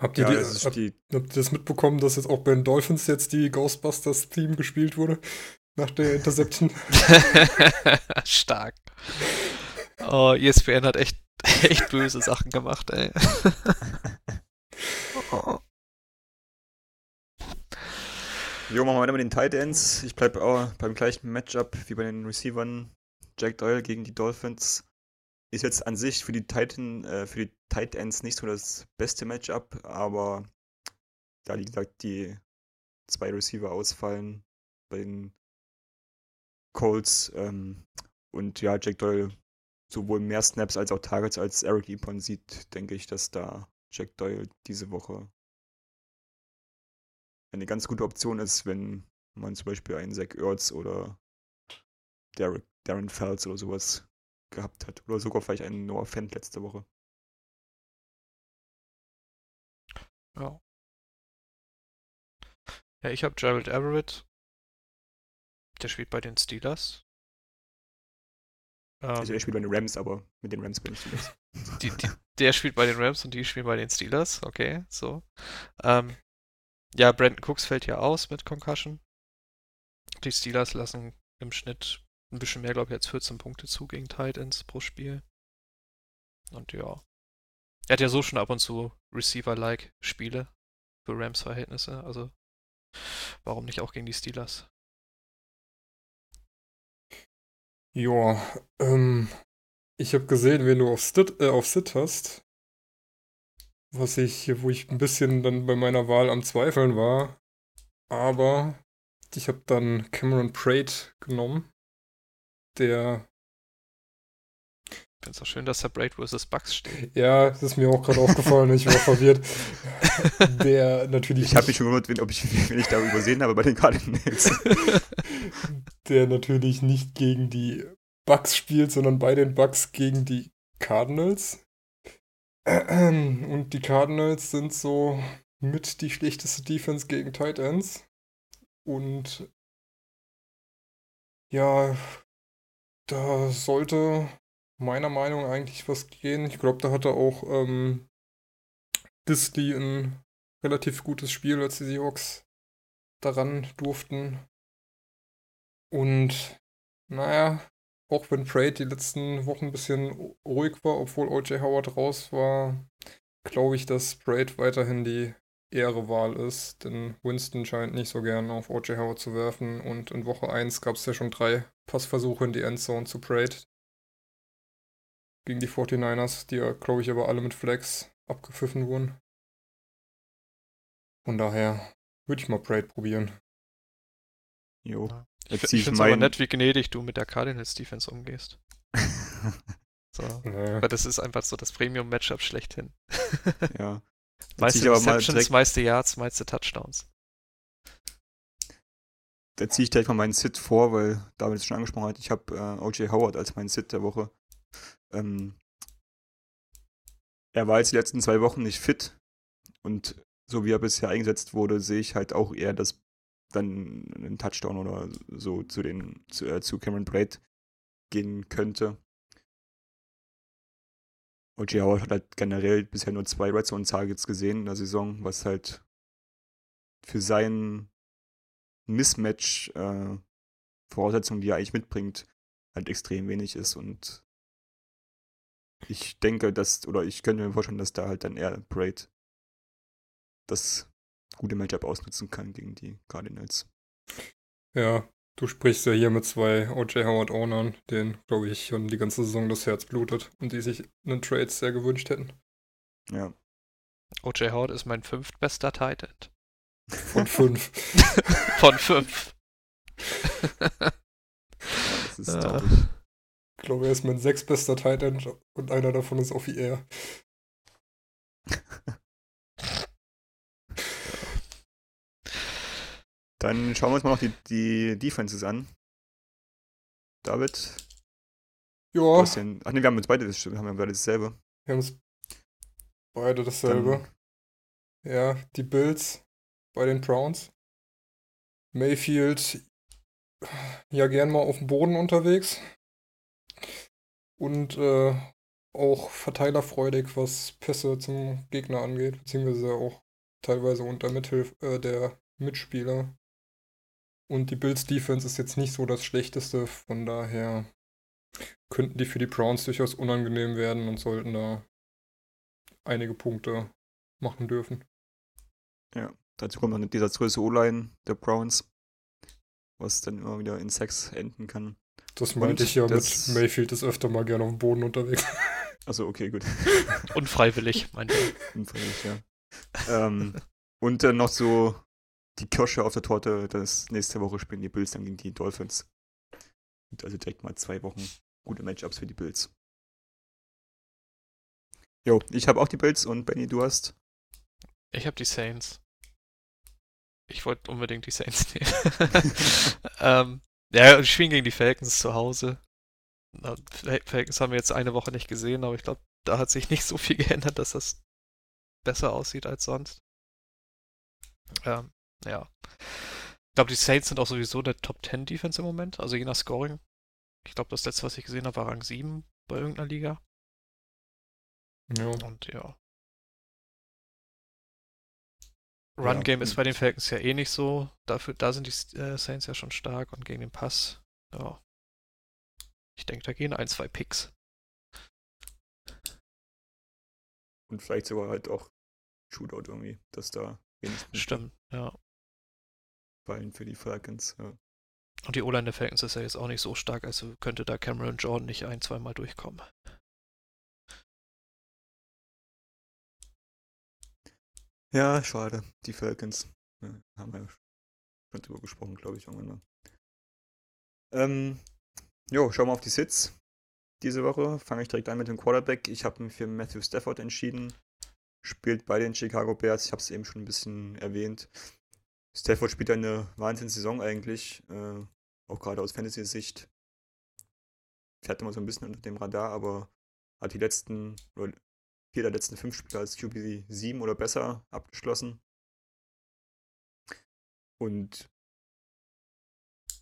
Habt ihr, ja, die, habt, die... habt ihr das mitbekommen, dass jetzt auch bei den Dolphins jetzt die Ghostbusters-Team gespielt wurde? Nach der Interception? Stark. Oh, ESPN hat echt, echt böse Sachen gemacht, ey. Jo, machen wir weiter mit den Tight Ends. Ich bleibe auch beim gleichen Matchup wie bei den Receivern. Jack Doyle gegen die Dolphins. Ist jetzt an sich für die Titan, äh, für die Tight Ends nicht so das beste Matchup, aber da wie gesagt die zwei Receiver ausfallen bei den Colts ähm, und ja, Jack Doyle sowohl mehr Snaps als auch Targets als Eric Ebron sieht, denke ich, dass da Jack Doyle diese Woche eine ganz gute Option ist, wenn man zum Beispiel einen Zach Ertz oder Derek, Darren Fells oder sowas gehabt hat. Oder sogar vielleicht einen Noah Fent letzte Woche. Ja. Ja, ich habe Gerald Everett. Der spielt bei den Steelers. Also er spielt bei den Rams, aber mit den Rams bin ich Steelers. Die, die, der spielt bei den Rams und die spielen bei den Steelers. Okay, so. Ähm, ja, Brandon Cooks fällt ja aus mit Concussion. Die Steelers lassen im Schnitt ein bisschen mehr, glaube ich, als 14 Punkte zu gegen Titans pro Spiel. Und ja. Er hat ja so schon ab und zu Receiver-like Spiele für Rams-Verhältnisse. Also warum nicht auch gegen die Steelers? Ja, ähm, ich habe gesehen, wenn du auf Sit, äh, auf Sit hast, was ich, wo ich ein bisschen dann bei meiner Wahl am Zweifeln war. Aber ich habe dann Cameron Prate genommen, der. Ich finde es auch schön, dass da Braid vs. Bugs steht. Ja, das ist mir auch gerade aufgefallen, ich war verwirrt. Der natürlich. Ich habe mich schon gewundert, ob ich, wenn ich da übersehen habe bei den Cardinals. der natürlich nicht gegen die Bugs spielt, sondern bei den Bugs gegen die Cardinals. Und die Cardinals sind so mit die schlechteste Defense gegen Tight Ends. Und ja, da sollte meiner Meinung nach eigentlich was gehen. Ich glaube, da hatte auch ähm, Disley ein relativ gutes Spiel, als die Seahawks daran durften. Und naja, auch wenn Trade die letzten Wochen ein bisschen ruhig war, obwohl O.J. Howard raus war, glaube ich, dass Braid weiterhin die ehre Wahl ist, denn Winston scheint nicht so gern auf O.J. Howard zu werfen und in Woche 1 gab es ja schon drei Passversuche in die Endzone zu Braid gegen die 49ers, die ja, glaube ich, aber alle mit Flex abgepfiffen wurden. Von daher würde ich mal Braid probieren. Jo. Ja. Ich, ich finde es mein... aber nett, wie gnädig du mit der Cardinals Defense umgehst. so. Ja. Weil das ist einfach so das Premium-Matchup schlechthin. ja. Meiste Receptions, meiste Yards, meiste Touchdowns. Da ziehe ich gleich mal meinen Sit vor, weil David es schon angesprochen hat. Ich habe äh, O.J. Howard als meinen Sit der Woche. Ähm, er war jetzt die letzten zwei Wochen nicht fit und so wie er bisher eingesetzt wurde, sehe ich halt auch eher, dass dann ein Touchdown oder so zu den zu, äh, zu Cameron Braid gehen könnte. O.J. Howard hat halt generell bisher nur zwei Red Zone Targets gesehen in der Saison, was halt für sein Mismatch äh, Voraussetzungen, die er eigentlich mitbringt, halt extrem wenig ist und ich denke, dass, oder ich könnte mir vorstellen, dass da halt dann eher Braid das gute Matchup ausnutzen kann gegen die Cardinals. Ja, du sprichst ja hier mit zwei O.J. Howard Ownern, denen, glaube ich, schon die ganze Saison das Herz blutet und die sich einen Trade sehr gewünscht hätten. Ja. O.J. Howard ist mein fünftbester Tight End. Von fünf. Von fünf. ja, das ist traurig. Ich glaube, er ist mein sechstbester Tight End und einer davon ist Offi Air. Dann schauen wir uns mal noch die, die Defenses an. David? Ja. Den, ach ne, wir haben uns beide das, haben wir beide dasselbe. Wir haben uns beide dasselbe. Dann, ja, die Bills bei den Browns. Mayfield ja gern mal auf dem Boden unterwegs. Und äh, auch verteilerfreudig, was Pässe zum Gegner angeht, beziehungsweise auch teilweise unter Mithilfe äh, der Mitspieler. Und die Bills Defense ist jetzt nicht so das schlechteste, von daher könnten die für die Browns durchaus unangenehm werden und sollten da einige Punkte machen dürfen. Ja, dazu kommt dann dieser größere O-Line der Browns, was dann immer wieder in Sex enden kann. Das meinte ich ja mit Mayfield ist öfter mal gerne auf dem Boden unterwegs. Also okay, gut. Unfreiwillig, meinte ich. Unfreiwillig, ja. ähm, und dann noch so die Kirsche auf der Torte, das nächste Woche spielen die Bills dann gegen die Dolphins. Und also direkt mal zwei Wochen gute Matchups für die Bills. Jo, ich habe auch die Bills und Benny, du hast? Ich habe die Saints. Ich wollte unbedingt die Saints nehmen. ähm, ja, die spielen gegen die Falcons zu Hause. Falcons haben wir jetzt eine Woche nicht gesehen, aber ich glaube, da hat sich nicht so viel geändert, dass das besser aussieht als sonst. Ähm, ja. Ich glaube, die Saints sind auch sowieso der Top 10 Defense im Moment, also je nach Scoring. Ich glaube, das letzte, was ich gesehen habe, war Rang 7 bei irgendeiner Liga. Ja. Und ja. Run Game ja. ist bei den Falcons ja eh nicht so. Dafür, da sind die äh, Saints ja schon stark und gegen den Pass. Ja. Ich denke, da gehen ein, zwei Picks. Und vielleicht sogar halt auch Shootout irgendwie, dass da wenigstens. Stimmt, ja. Fallen für die Falcons, ja. Und die O-Line der Falcons ist ja jetzt auch nicht so stark, also könnte da Cameron Jordan nicht ein, zweimal durchkommen. Ja, schade. Die Falcons. Ja, haben wir schon drüber gesprochen, glaube ich, irgendwann mal. Ähm, jo, schauen wir auf die Sits. Diese Woche fange ich direkt an mit dem Quarterback. Ich habe mich für Matthew Stafford entschieden. Spielt bei den Chicago Bears. Ich habe es eben schon ein bisschen erwähnt. Stafford spielt eine Wahnsinns-Saison eigentlich. Äh, auch gerade aus Fantasy-Sicht. Fährt immer so ein bisschen unter dem Radar, aber hat die letzten, oder vier der letzten fünf Spiele als QB 7 oder besser abgeschlossen. Und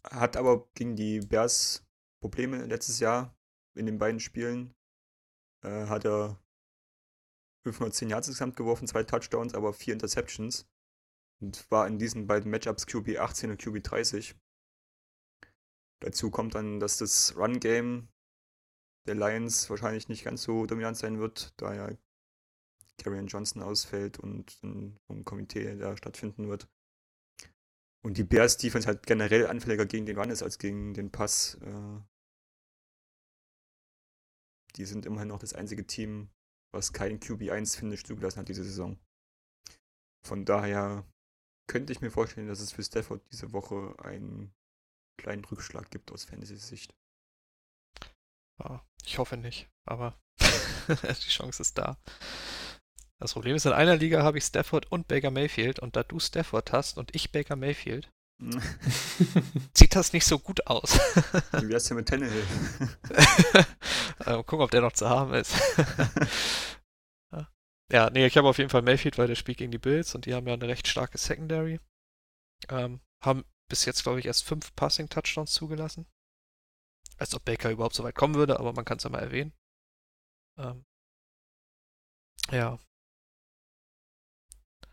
hat aber gegen die Bears Probleme letztes Jahr in den beiden Spielen. Äh, hat er 510 Yards insgesamt geworfen, zwei Touchdowns, aber vier Interceptions. Und war in diesen beiden Matchups QB 18 und QB 30. Dazu kommt dann, dass das Run-Game der Lions wahrscheinlich nicht ganz so dominant sein wird, da ja Karrion Johnson ausfällt und ein, ein Komitee da stattfinden wird. Und die Bears Defense halt generell anfälliger gegen den Run ist als gegen den Pass. Äh, die sind immerhin noch das einzige Team, was kein QB1-Finish zugelassen hat diese Saison. Von daher könnte ich mir vorstellen, dass es für Stafford diese Woche ein kleinen Rückschlag gibt aus Fantasy-Sicht. Ich hoffe nicht, aber die Chance ist da. Das Problem ist, in einer Liga habe ich Stafford und Baker Mayfield und da du Stafford hast und ich Baker Mayfield, sieht das nicht so gut aus. Wie wär's denn mit Tannehill? Mal gucken, ob der noch zu haben ist. Ja, nee, ich habe auf jeden Fall Mayfield, weil der spielt gegen die Bills und die haben ja eine recht starke Secondary. Ähm, haben bis jetzt, glaube ich, erst fünf Passing-Touchdowns zugelassen. Als ob Baker überhaupt so weit kommen würde, aber man kann es ja mal erwähnen. Ähm, ja,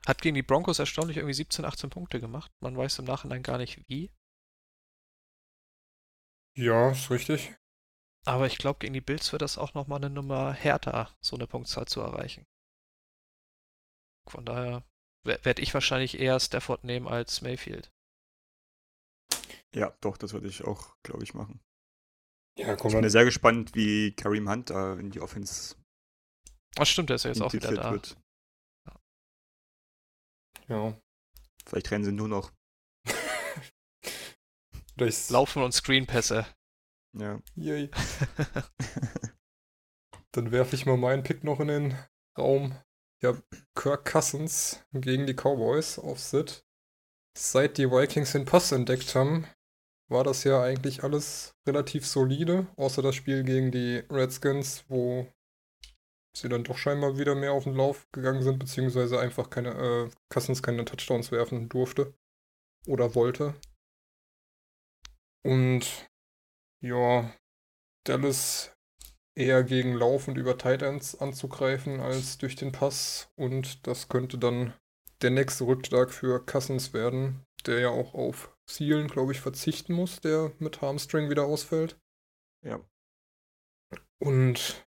hat gegen die Broncos erstaunlich irgendwie 17, 18 Punkte gemacht. Man weiß im Nachhinein gar nicht wie. Ja, ist richtig. Aber ich glaube, gegen die Bills wird das auch nochmal eine Nummer härter, so eine Punktzahl zu erreichen. Von daher werde ich wahrscheinlich eher Stafford nehmen als Mayfield. Ja, doch, das würde ich auch, glaube ich, machen. Ja, komm, ich bin sehr gespannt, wie Kareem Hunt da in die Offense. Ach stimmt, der ist ja jetzt auch wieder da. Wird. Ja. Vielleicht rennen sie nur noch. Laufen und Screenpässe. Ja. Yay. Dann werfe ich mal meinen Pick noch in den Raum. Habe Kirk Cousins gegen die Cowboys auf Sit. Seit die Vikings den Pass entdeckt haben, war das ja eigentlich alles relativ solide, außer das Spiel gegen die Redskins, wo sie dann doch scheinbar wieder mehr auf den Lauf gegangen sind, beziehungsweise einfach keine, äh, Cousins keine Touchdowns werfen durfte oder wollte. Und ja, Dallas eher gegen Lauf und über Tight Ends anzugreifen als durch den Pass und das könnte dann der nächste Rückschlag für Cousins werden, der ja auch auf Zielen, glaube ich, verzichten muss, der mit Harmstring wieder ausfällt. Ja. Und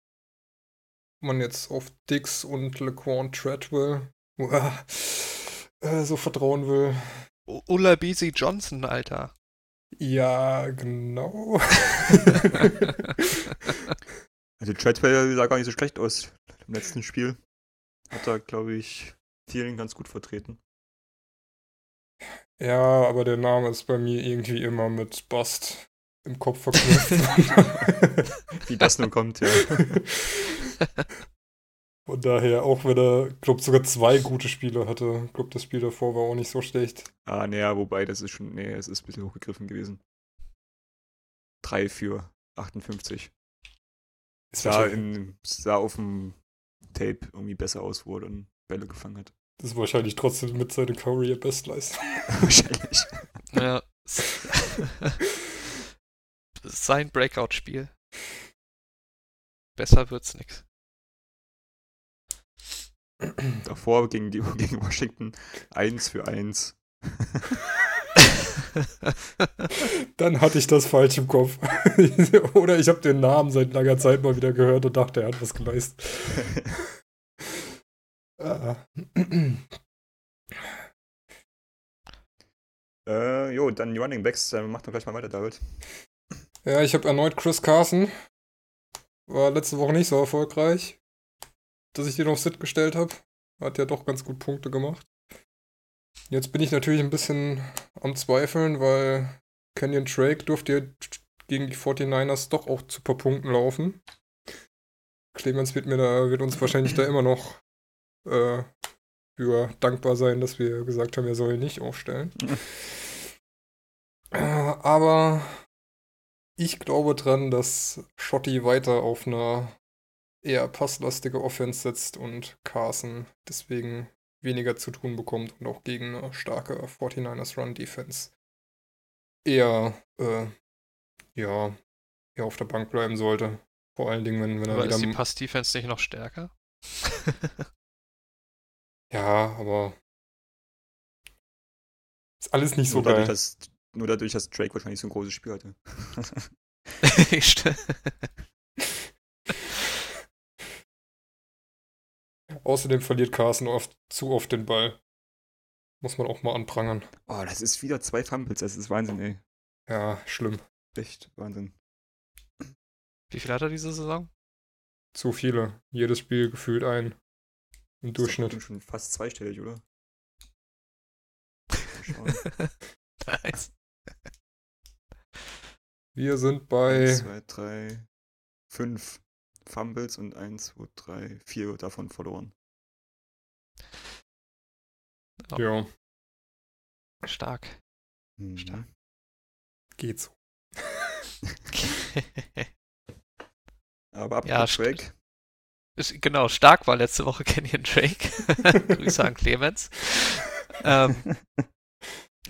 man jetzt auf Dix und Laquan Treadwell äh, so vertrauen will. Ulla BC Johnson, Alter. Ja, genau. also Treadwell sah gar nicht so schlecht aus im letzten Spiel. Hat er, glaube ich, Thielen ganz gut vertreten. Ja, aber der Name ist bei mir irgendwie immer mit Bust im Kopf verknüpft. Wie das nun kommt, ja. Von daher, auch wenn er, glaube sogar zwei gute Spiele hatte. Ich glaube, das Spiel davor war auch nicht so schlecht. Ah, naja, wobei, das ist schon, nee, es ist ein bisschen hochgegriffen gewesen. Drei für 58. Es sah, in, sah auf dem Tape irgendwie besser aus, wo er dann Bälle gefangen hat. Das ist wahrscheinlich trotzdem mit seiner Career Bestleistung. wahrscheinlich. Ja. sein Breakout-Spiel. Besser wird's nix. Davor gegen, die, gegen Washington 1 für 1. Dann hatte ich das falsch im Kopf. Oder ich habe den Namen seit langer Zeit mal wieder gehört und dachte, er hat was geleistet. ah. äh, jo, dann die Running Backs. Äh, mach doch gleich mal weiter, David. Ja, ich habe erneut Chris Carson. War letzte Woche nicht so erfolgreich, dass ich den auf Sit gestellt habe. Hat ja doch ganz gut Punkte gemacht. Jetzt bin ich natürlich ein bisschen am Zweifeln, weil Kenyon Drake durfte ja gegen die 49ers doch auch zu paar Punkten laufen. Clemens wird, mir da, wird uns wahrscheinlich da immer noch äh, für dankbar sein, dass wir gesagt haben, er soll ihn nicht aufstellen. äh, aber ich glaube dran, dass Schotti weiter auf eine eher passlastige Offense setzt und Carson deswegen weniger zu tun bekommt und auch gegen eine starke 49ers Run Defense eher, äh, ja, eher auf der Bank bleiben sollte. Vor allen Dingen, wenn, wenn er aber wieder. Ist die Pass-Defense nicht noch stärker? ja, aber. Ist alles nicht so nur geil. Dadurch, dass, nur dadurch, dass Drake wahrscheinlich so ein großes Spiel hatte. Außerdem verliert Carson oft, zu oft den Ball. Muss man auch mal anprangern. Oh, das ist wieder zwei Fumbles. Das ist Wahnsinn, ey. Ja, schlimm. Echt Wahnsinn. Wie viel hat er diese Saison? Zu viele. Jedes Spiel gefühlt ein. Im Durchschnitt. Das ist schon fast zweistellig, oder? nice. Wir sind bei. 1, 2, 3, 5 Fumbles und 1, 2, 3, 4 davon verloren. Oh. Ja. Stark. Mhm. Stark. Geht so. Aber ab ja, Drake. Ist, genau, stark war letzte Woche Kenyon Drake. Grüße an Clemens. ähm,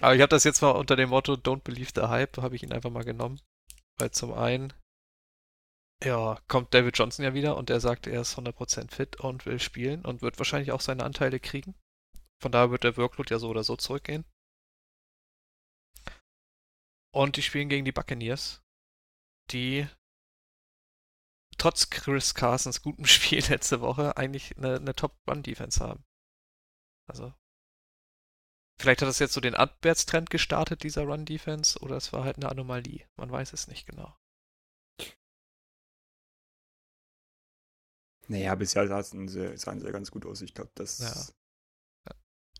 aber ich habe das jetzt mal unter dem Motto Don't Believe the Hype, habe ich ihn einfach mal genommen. Weil zum einen, ja, kommt David Johnson ja wieder und er sagt, er ist 100% fit und will spielen und wird wahrscheinlich auch seine Anteile kriegen. Von daher wird der Workload ja so oder so zurückgehen. Und die spielen gegen die Buccaneers, die trotz Chris Carsons gutem Spiel letzte Woche eigentlich eine, eine Top-Run-Defense haben. Also, vielleicht hat das jetzt so den Abwärtstrend gestartet, dieser Run-Defense, oder es war halt eine Anomalie. Man weiß es nicht genau. Naja, bisher sahen sie, sahen sie ganz gut aus. Ich glaube, das. Ja.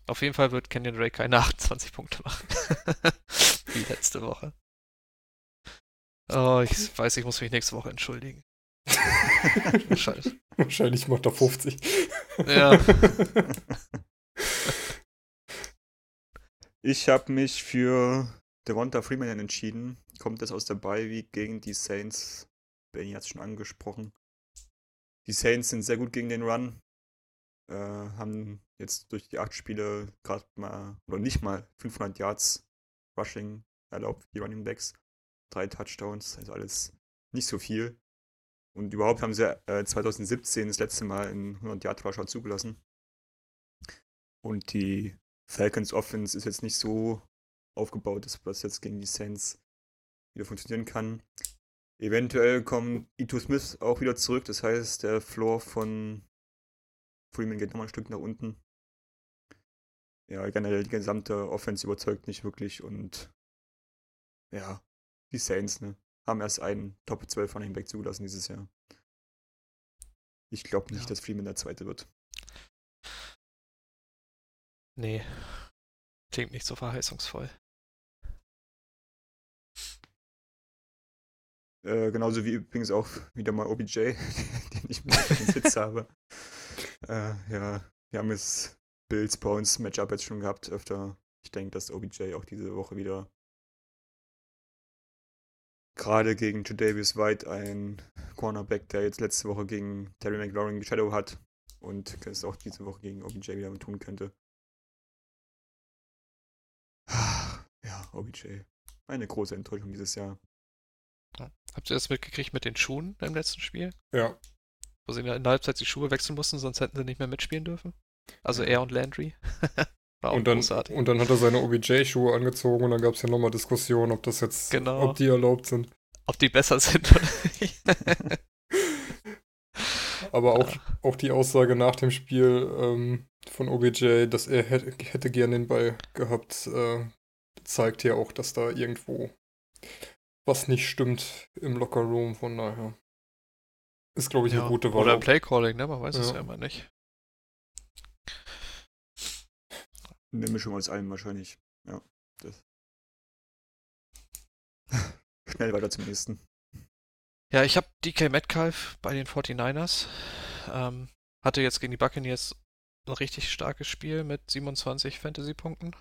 Auf jeden Fall wird Kenyon Drake keine 28 Punkte machen. Wie letzte Woche. Oh, ich weiß, ich muss mich nächste Woche entschuldigen. Wahrscheinlich. Wahrscheinlich macht er 50. Ja. Ich habe mich für Devonta Freeman entschieden. Kommt das aus der Bye Week gegen die Saints? Benny hat es schon angesprochen. Die Saints sind sehr gut gegen den Run. Äh, haben jetzt durch die acht Spiele gerade mal, oder nicht mal 500 Yards Rushing erlaubt, die Running Backs. Drei Touchdowns, also alles nicht so viel. Und überhaupt haben sie äh, 2017 das letzte Mal einen 100-Yard-Rusher zugelassen. Und die Falcons Offense ist jetzt nicht so aufgebaut, dass das jetzt gegen die Saints wieder funktionieren kann. Eventuell kommt Ito Smith auch wieder zurück, das heißt, der Floor von Freeman geht nochmal ein Stück nach unten. Ja, generell die gesamte Offense überzeugt nicht wirklich und ja, die Saints, ne? haben erst einen Top 12 von Back zugelassen dieses Jahr. Ich glaube nicht, ja. dass Freeman der Zweite wird. Nee, klingt nicht so verheißungsvoll. Äh, genauso wie übrigens auch wieder mal OBJ, den ich mit dem Sitz habe. Äh, ja, wir haben jetzt Bills bei uns Matchup jetzt schon gehabt öfter. Ich denke, dass OBJ auch diese Woche wieder gerade gegen Davis White ein Cornerback, der jetzt letzte Woche gegen Terry McLaurin Shadow hat und es auch diese Woche gegen OBJ wieder tun könnte. Ja, OBJ. Eine große Enttäuschung dieses Jahr. Habt ihr das mitgekriegt mit den Schuhen im letzten Spiel? Ja. Wo sie in der Halbzeit die Schuhe wechseln mussten, sonst hätten sie nicht mehr mitspielen dürfen. Also er und Landry. War und, dann, großartig. und dann hat er seine OBJ-Schuhe angezogen und dann gab es ja nochmal Diskussionen, ob das jetzt, genau. ob die erlaubt sind. Ob die besser sind oder nicht. Aber auch, ja. auch die Aussage nach dem Spiel ähm, von OBJ, dass er hätte, hätte gern den Ball gehabt, äh, zeigt ja auch, dass da irgendwo was nicht stimmt im Lockerroom. Von daher ist, glaube ich, eine ja. gute Wahl. Oder Playcalling, ne? Man weiß ja. es ja immer nicht. Eine Mischung aus allem wahrscheinlich. Ja. Das. Schnell weiter zum nächsten. Ja, ich habe DK Metcalf bei den 49ers. Ähm, hatte jetzt gegen die Buccaneers ein richtig starkes Spiel mit 27 Fantasy-Punkten.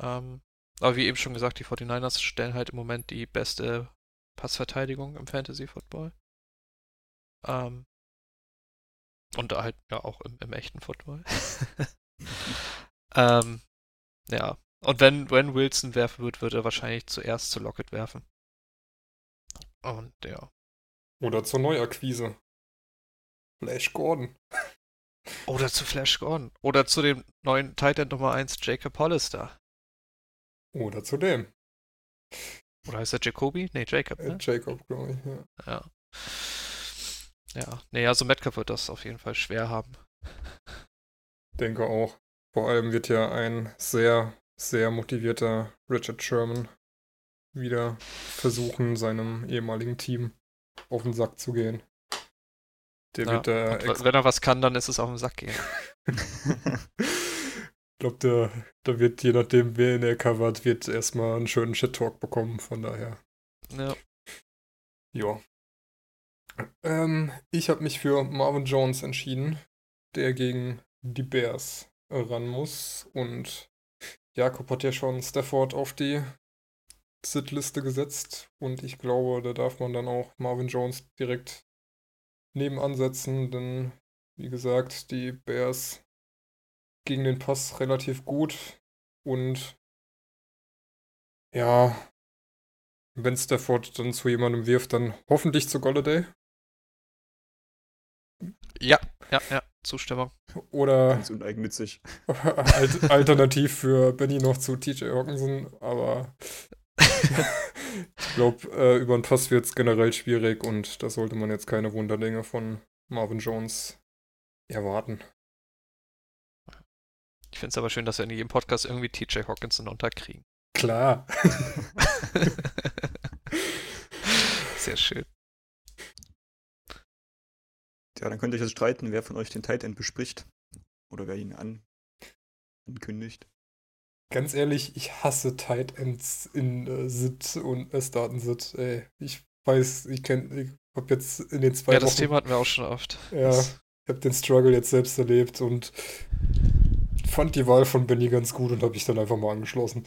Ähm, aber wie eben schon gesagt, die 49ers stellen halt im Moment die beste Passverteidigung im Fantasy-Football. Ähm, und halt ja auch im, im echten Football. ähm, ja. Und wenn, wenn Wilson werfen wird, wird er wahrscheinlich zuerst zu Lockett werfen. Und ja. Oder zur Neuakquise. Flash Gordon. Oder zu Flash Gordon. Oder zu dem neuen Titan Nummer 1 Jacob Hollister. Oder zu dem. Oder heißt er Jacoby? Nee, Jacob. Ne? Äh, Jacob, glaube ich, ja. Ja. Ja, nee, also Metcalf wird das auf jeden Fall schwer haben. Denke auch. Vor allem wird ja ein sehr, sehr motivierter Richard Sherman wieder versuchen, seinem ehemaligen Team auf den Sack zu gehen. Der ja, wird da wenn er was kann, dann ist es auf den Sack gehen. ich glaube, da, da wird, je nachdem, wer ihn er covert, wird erstmal einen schönen Shit-Talk bekommen, von daher. Ja. Ja. Ähm, ich habe mich für Marvin Jones entschieden, der gegen die Bears ran muss. Und Jakob hat ja schon Stafford auf die Sit-Liste gesetzt. Und ich glaube, da darf man dann auch Marvin Jones direkt nebenan setzen, denn wie gesagt, die Bears gegen den Pass relativ gut. Und ja, wenn Stafford dann zu jemandem wirft, dann hoffentlich zu Golladay. Ja, ja, ja, Zustimmung. Oder Ganz uneigennützig. alternativ für Benny noch zu TJ Hawkinson, aber ich glaube, äh, über den Pass wird es generell schwierig und da sollte man jetzt keine Wunderdinge von Marvin Jones erwarten. Ich finde es aber schön, dass wir in jedem Podcast irgendwie TJ Hawkinson unterkriegen. Klar. Sehr schön. Ja, dann könnt ihr euch jetzt streiten, wer von euch den Tight End bespricht. Oder wer ihn an ankündigt. Ganz ehrlich, ich hasse Tight Ends in äh, Sit und äh, Starten Sit. Ey, ich weiß, ich kenne, ich habe jetzt in den zwei Ja, Wochen. das Thema hatten wir auch schon oft. Ja, ich habe den Struggle jetzt selbst erlebt und fand die Wahl von Benny ganz gut und habe ich dann einfach mal angeschlossen.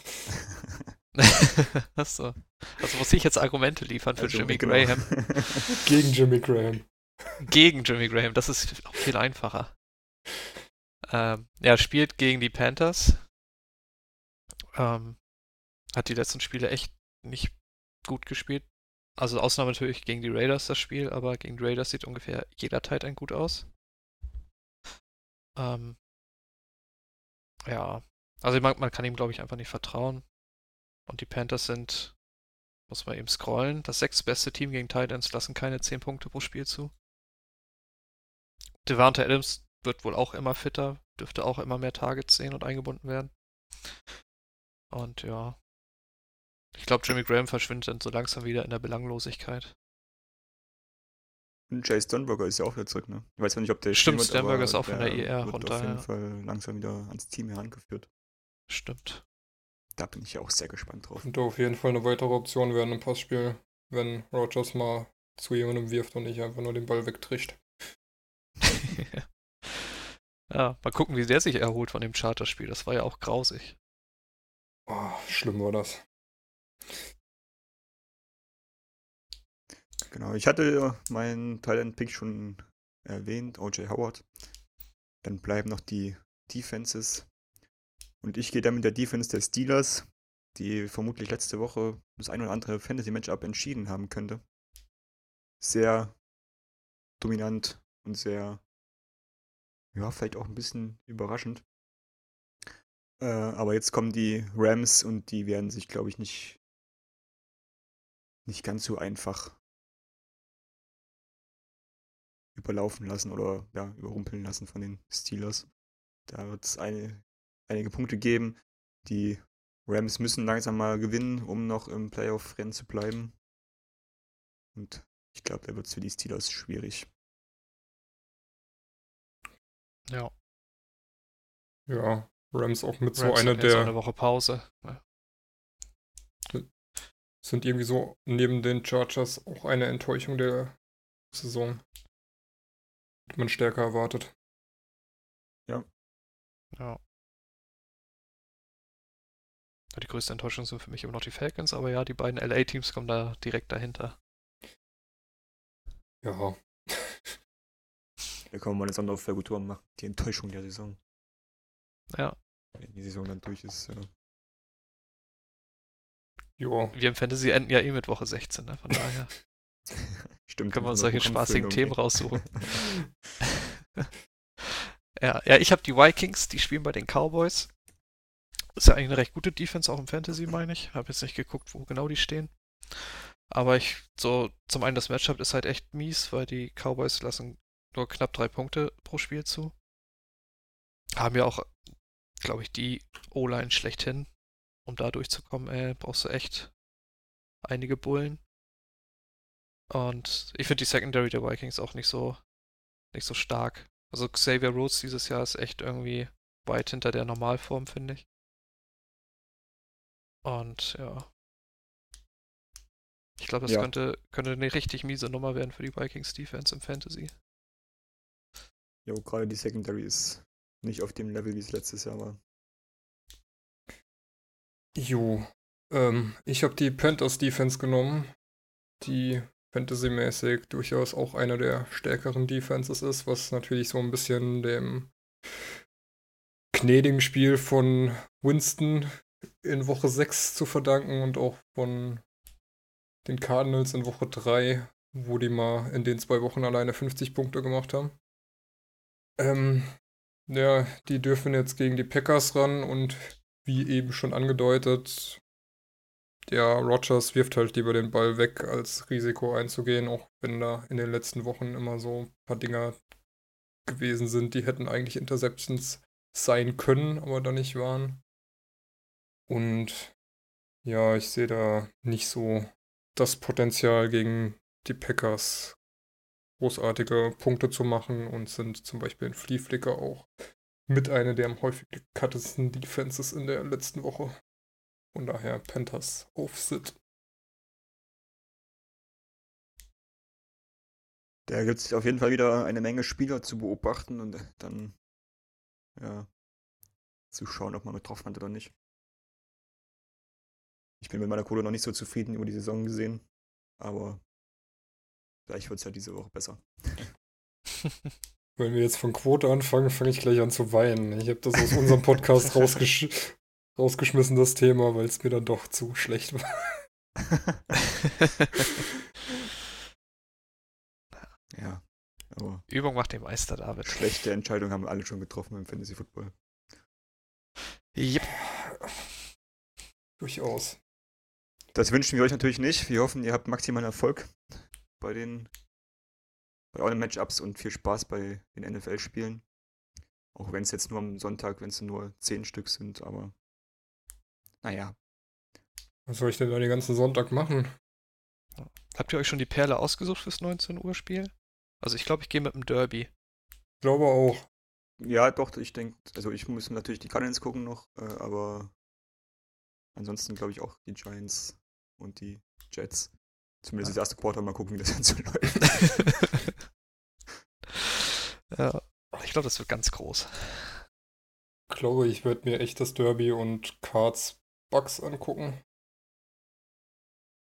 Achso. Also muss ich jetzt Argumente liefern für Also, Jimmy genau. Graham. Gegen Jimmy Graham. Gegen Jimmy Graham. Das ist auch viel einfacher. Ähm, er spielt gegen die Panthers. Ähm, hat die letzten Spiele echt nicht gut gespielt. Also Ausnahme natürlich gegen die Raiders das Spiel, aber gegen die Raiders sieht ungefähr jeder Tight End gut aus. Ähm, ja, also man, man kann ihm glaube ich einfach nicht vertrauen. Und die Panthers sind, muss man eben scrollen, das sechstbeste Team gegen Tight Ends lassen keine 10 Punkte pro Spiel zu. Devante Adams wird wohl auch immer fitter, dürfte auch immer mehr Targets sehen und eingebunden werden. Und ja. Ich glaube, Jimmy Graham verschwindet dann so langsam wieder in der Belanglosigkeit. Und Jay Sternberger ist ja auch wieder zurück, ne? Ich weiß zwar nicht, ob der Stimmt, wird, Sternberger aber ist auch von der IR wird runter, auf jeden ja. Fall langsam wieder ans Team herangeführt. Stimmt. Da bin ich ja auch sehr gespannt drauf. Und auf jeden Fall eine weitere Option wäre im Passspiel, wenn Rogers mal zu jemandem wirft und nicht einfach nur den Ball wegtrischt. ja, mal gucken, wie der sich erholt von dem Charterspiel. Das war ja auch grausig. Oh, schlimm war das. Genau, ich hatte meinen Talent-Pick schon erwähnt, O.J. Howard. Dann bleiben noch die Defenses. Und ich gehe dann mit der Defense der Steelers, die vermutlich letzte Woche das ein oder andere Fantasy-Matchup entschieden haben könnte. Sehr dominant und sehr, ja, vielleicht auch ein bisschen überraschend. Äh, aber jetzt kommen die Rams und die werden sich, glaube ich, nicht, nicht ganz so einfach überlaufen lassen oder ja, überrumpeln lassen von den Steelers. Da wird es eine, einige Punkte geben. Die Rams müssen langsam mal gewinnen, um noch im Playoff-Rennen zu bleiben. Und ich glaube, da wird es für die Steelers schwierig. Ja. Ja, Rams auch mit so Rams einer jetzt auch der eine Woche Pause. Ja. sind irgendwie so neben den Chargers auch eine Enttäuschung der Saison. Man stärker erwartet. Ja. Ja, Die größte Enttäuschung sind für mich immer noch die Falcons, aber ja, die beiden LA-Teams kommen da direkt dahinter. Ja. Da kann man mal eine Sonderauffolge machen. Die Enttäuschung der Saison. Ja. Wenn die Saison dann durch ist. Ja. Jo. Wir im Fantasy enden ja eh mit Woche 16, ne? von daher Stimmt. können wir uns solche spaßigen Themen raussuchen. ja, ja, ich habe die Vikings, die spielen bei den Cowboys. Ist ja eigentlich eine recht gute Defense, auch im Fantasy, meine ich. Habe jetzt nicht geguckt, wo genau die stehen. Aber ich, so, zum einen das Matchup ist halt echt mies, weil die Cowboys lassen nur knapp drei Punkte pro Spiel zu. Haben ja auch, glaube ich, die O-Line schlechthin. Um da durchzukommen, ey, brauchst du echt einige Bullen. Und ich finde die Secondary der Vikings auch nicht so, nicht so stark. Also Xavier Rhodes dieses Jahr ist echt irgendwie weit hinter der Normalform, finde ich. Und ja. Ich glaube, das ja. könnte, könnte eine richtig miese Nummer werden für die Vikings Defense im Fantasy. Jo, gerade die Secondary ist nicht auf dem Level, wie es letztes Jahr war. Jo, ähm, ich habe die Panthers Defense genommen, die Fantasy-mäßig durchaus auch einer der stärkeren Defenses ist, was natürlich so ein bisschen dem gnädigen Spiel von Winston in Woche 6 zu verdanken und auch von den Cardinals in Woche 3, wo die mal in den zwei Wochen alleine 50 Punkte gemacht haben. Ähm, ja, die dürfen jetzt gegen die Packers ran und wie eben schon angedeutet, der Rogers wirft halt lieber den Ball weg, als Risiko einzugehen, auch wenn da in den letzten Wochen immer so ein paar Dinger gewesen sind, die hätten eigentlich Interceptions sein können, aber da nicht waren. Und ja, ich sehe da nicht so das Potenzial gegen die Packers großartige Punkte zu machen und sind zum Beispiel in Flea Flicker auch mit einer der am häufig gecuttesten Defenses in der letzten Woche. Von daher Panthers auf Sit. Da gibt es auf jeden Fall wieder eine Menge Spieler zu beobachten und dann ja, zu schauen, ob man getroffen hat oder nicht. Ich bin mit meiner Kohle noch nicht so zufrieden über die Saison gesehen, aber vielleicht wird es ja diese Woche besser. Wenn wir jetzt von Quote anfangen, fange ich gleich an zu weinen. Ich habe das aus unserem Podcast rausgesch rausgeschmissen, das Thema, weil es mir dann doch zu schlecht war. ja. Aber Übung macht den Meister, David. Schlechte Entscheidungen haben wir alle schon getroffen im Fantasy Football. Yep. Durchaus. Das wünschen wir euch natürlich nicht. Wir hoffen, ihr habt maximalen Erfolg bei den bei euren Matchups und viel Spaß bei den NFL-Spielen. Auch wenn es jetzt nur am Sonntag, wenn es nur zehn Stück sind, aber naja. Was soll ich denn da den ganzen Sonntag machen? Habt ihr euch schon die Perle ausgesucht fürs 19 Uhr Spiel? Also ich glaube, ich gehe mit dem Derby. Ich glaube auch. Ja, doch, ich denke, also ich muss natürlich die Cardinals gucken noch, äh, aber ansonsten glaube ich auch die Giants und die Jets. Zumindest ja. das erste Quarter mal gucken, wie das dann so läuft. ja, ich glaube, das wird ganz groß. Ich glaube, ich werde mir echt das Derby und Cards Bugs angucken.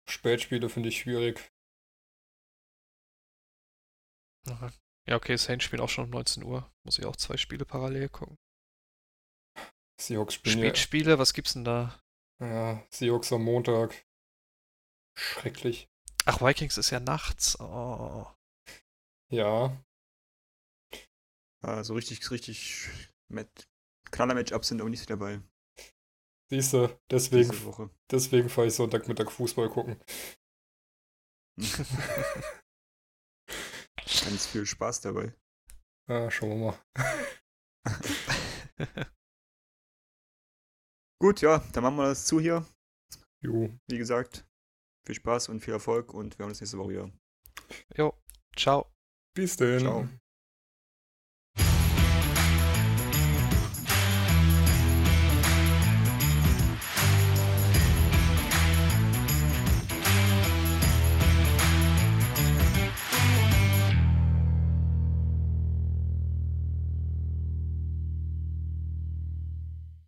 Spätspiele finde ich schwierig. Ja, okay, Saints spielen auch schon um 19 Uhr. Muss ich auch zwei Spiele parallel gucken. Seahawks spielen Spätspiele, ja. was gibt's denn da? Ja, Seahawks am Montag. Schrecklich. Ach, Vikings ist ja nachts. Oh. Ja. Also richtig, richtig mit Knaller-Matchups sind auch nicht dabei. Siehst du, deswegen, deswegen fahre ich Sonntagmittag Fußball gucken. Ganz viel Spaß dabei. Ja, schauen wir mal. Gut, ja, dann machen wir das zu hier. Jo. Wie gesagt, viel Spaß und viel Erfolg und wir haben uns nächste Woche wieder. Jo, ciao. Bis denn. Ciao.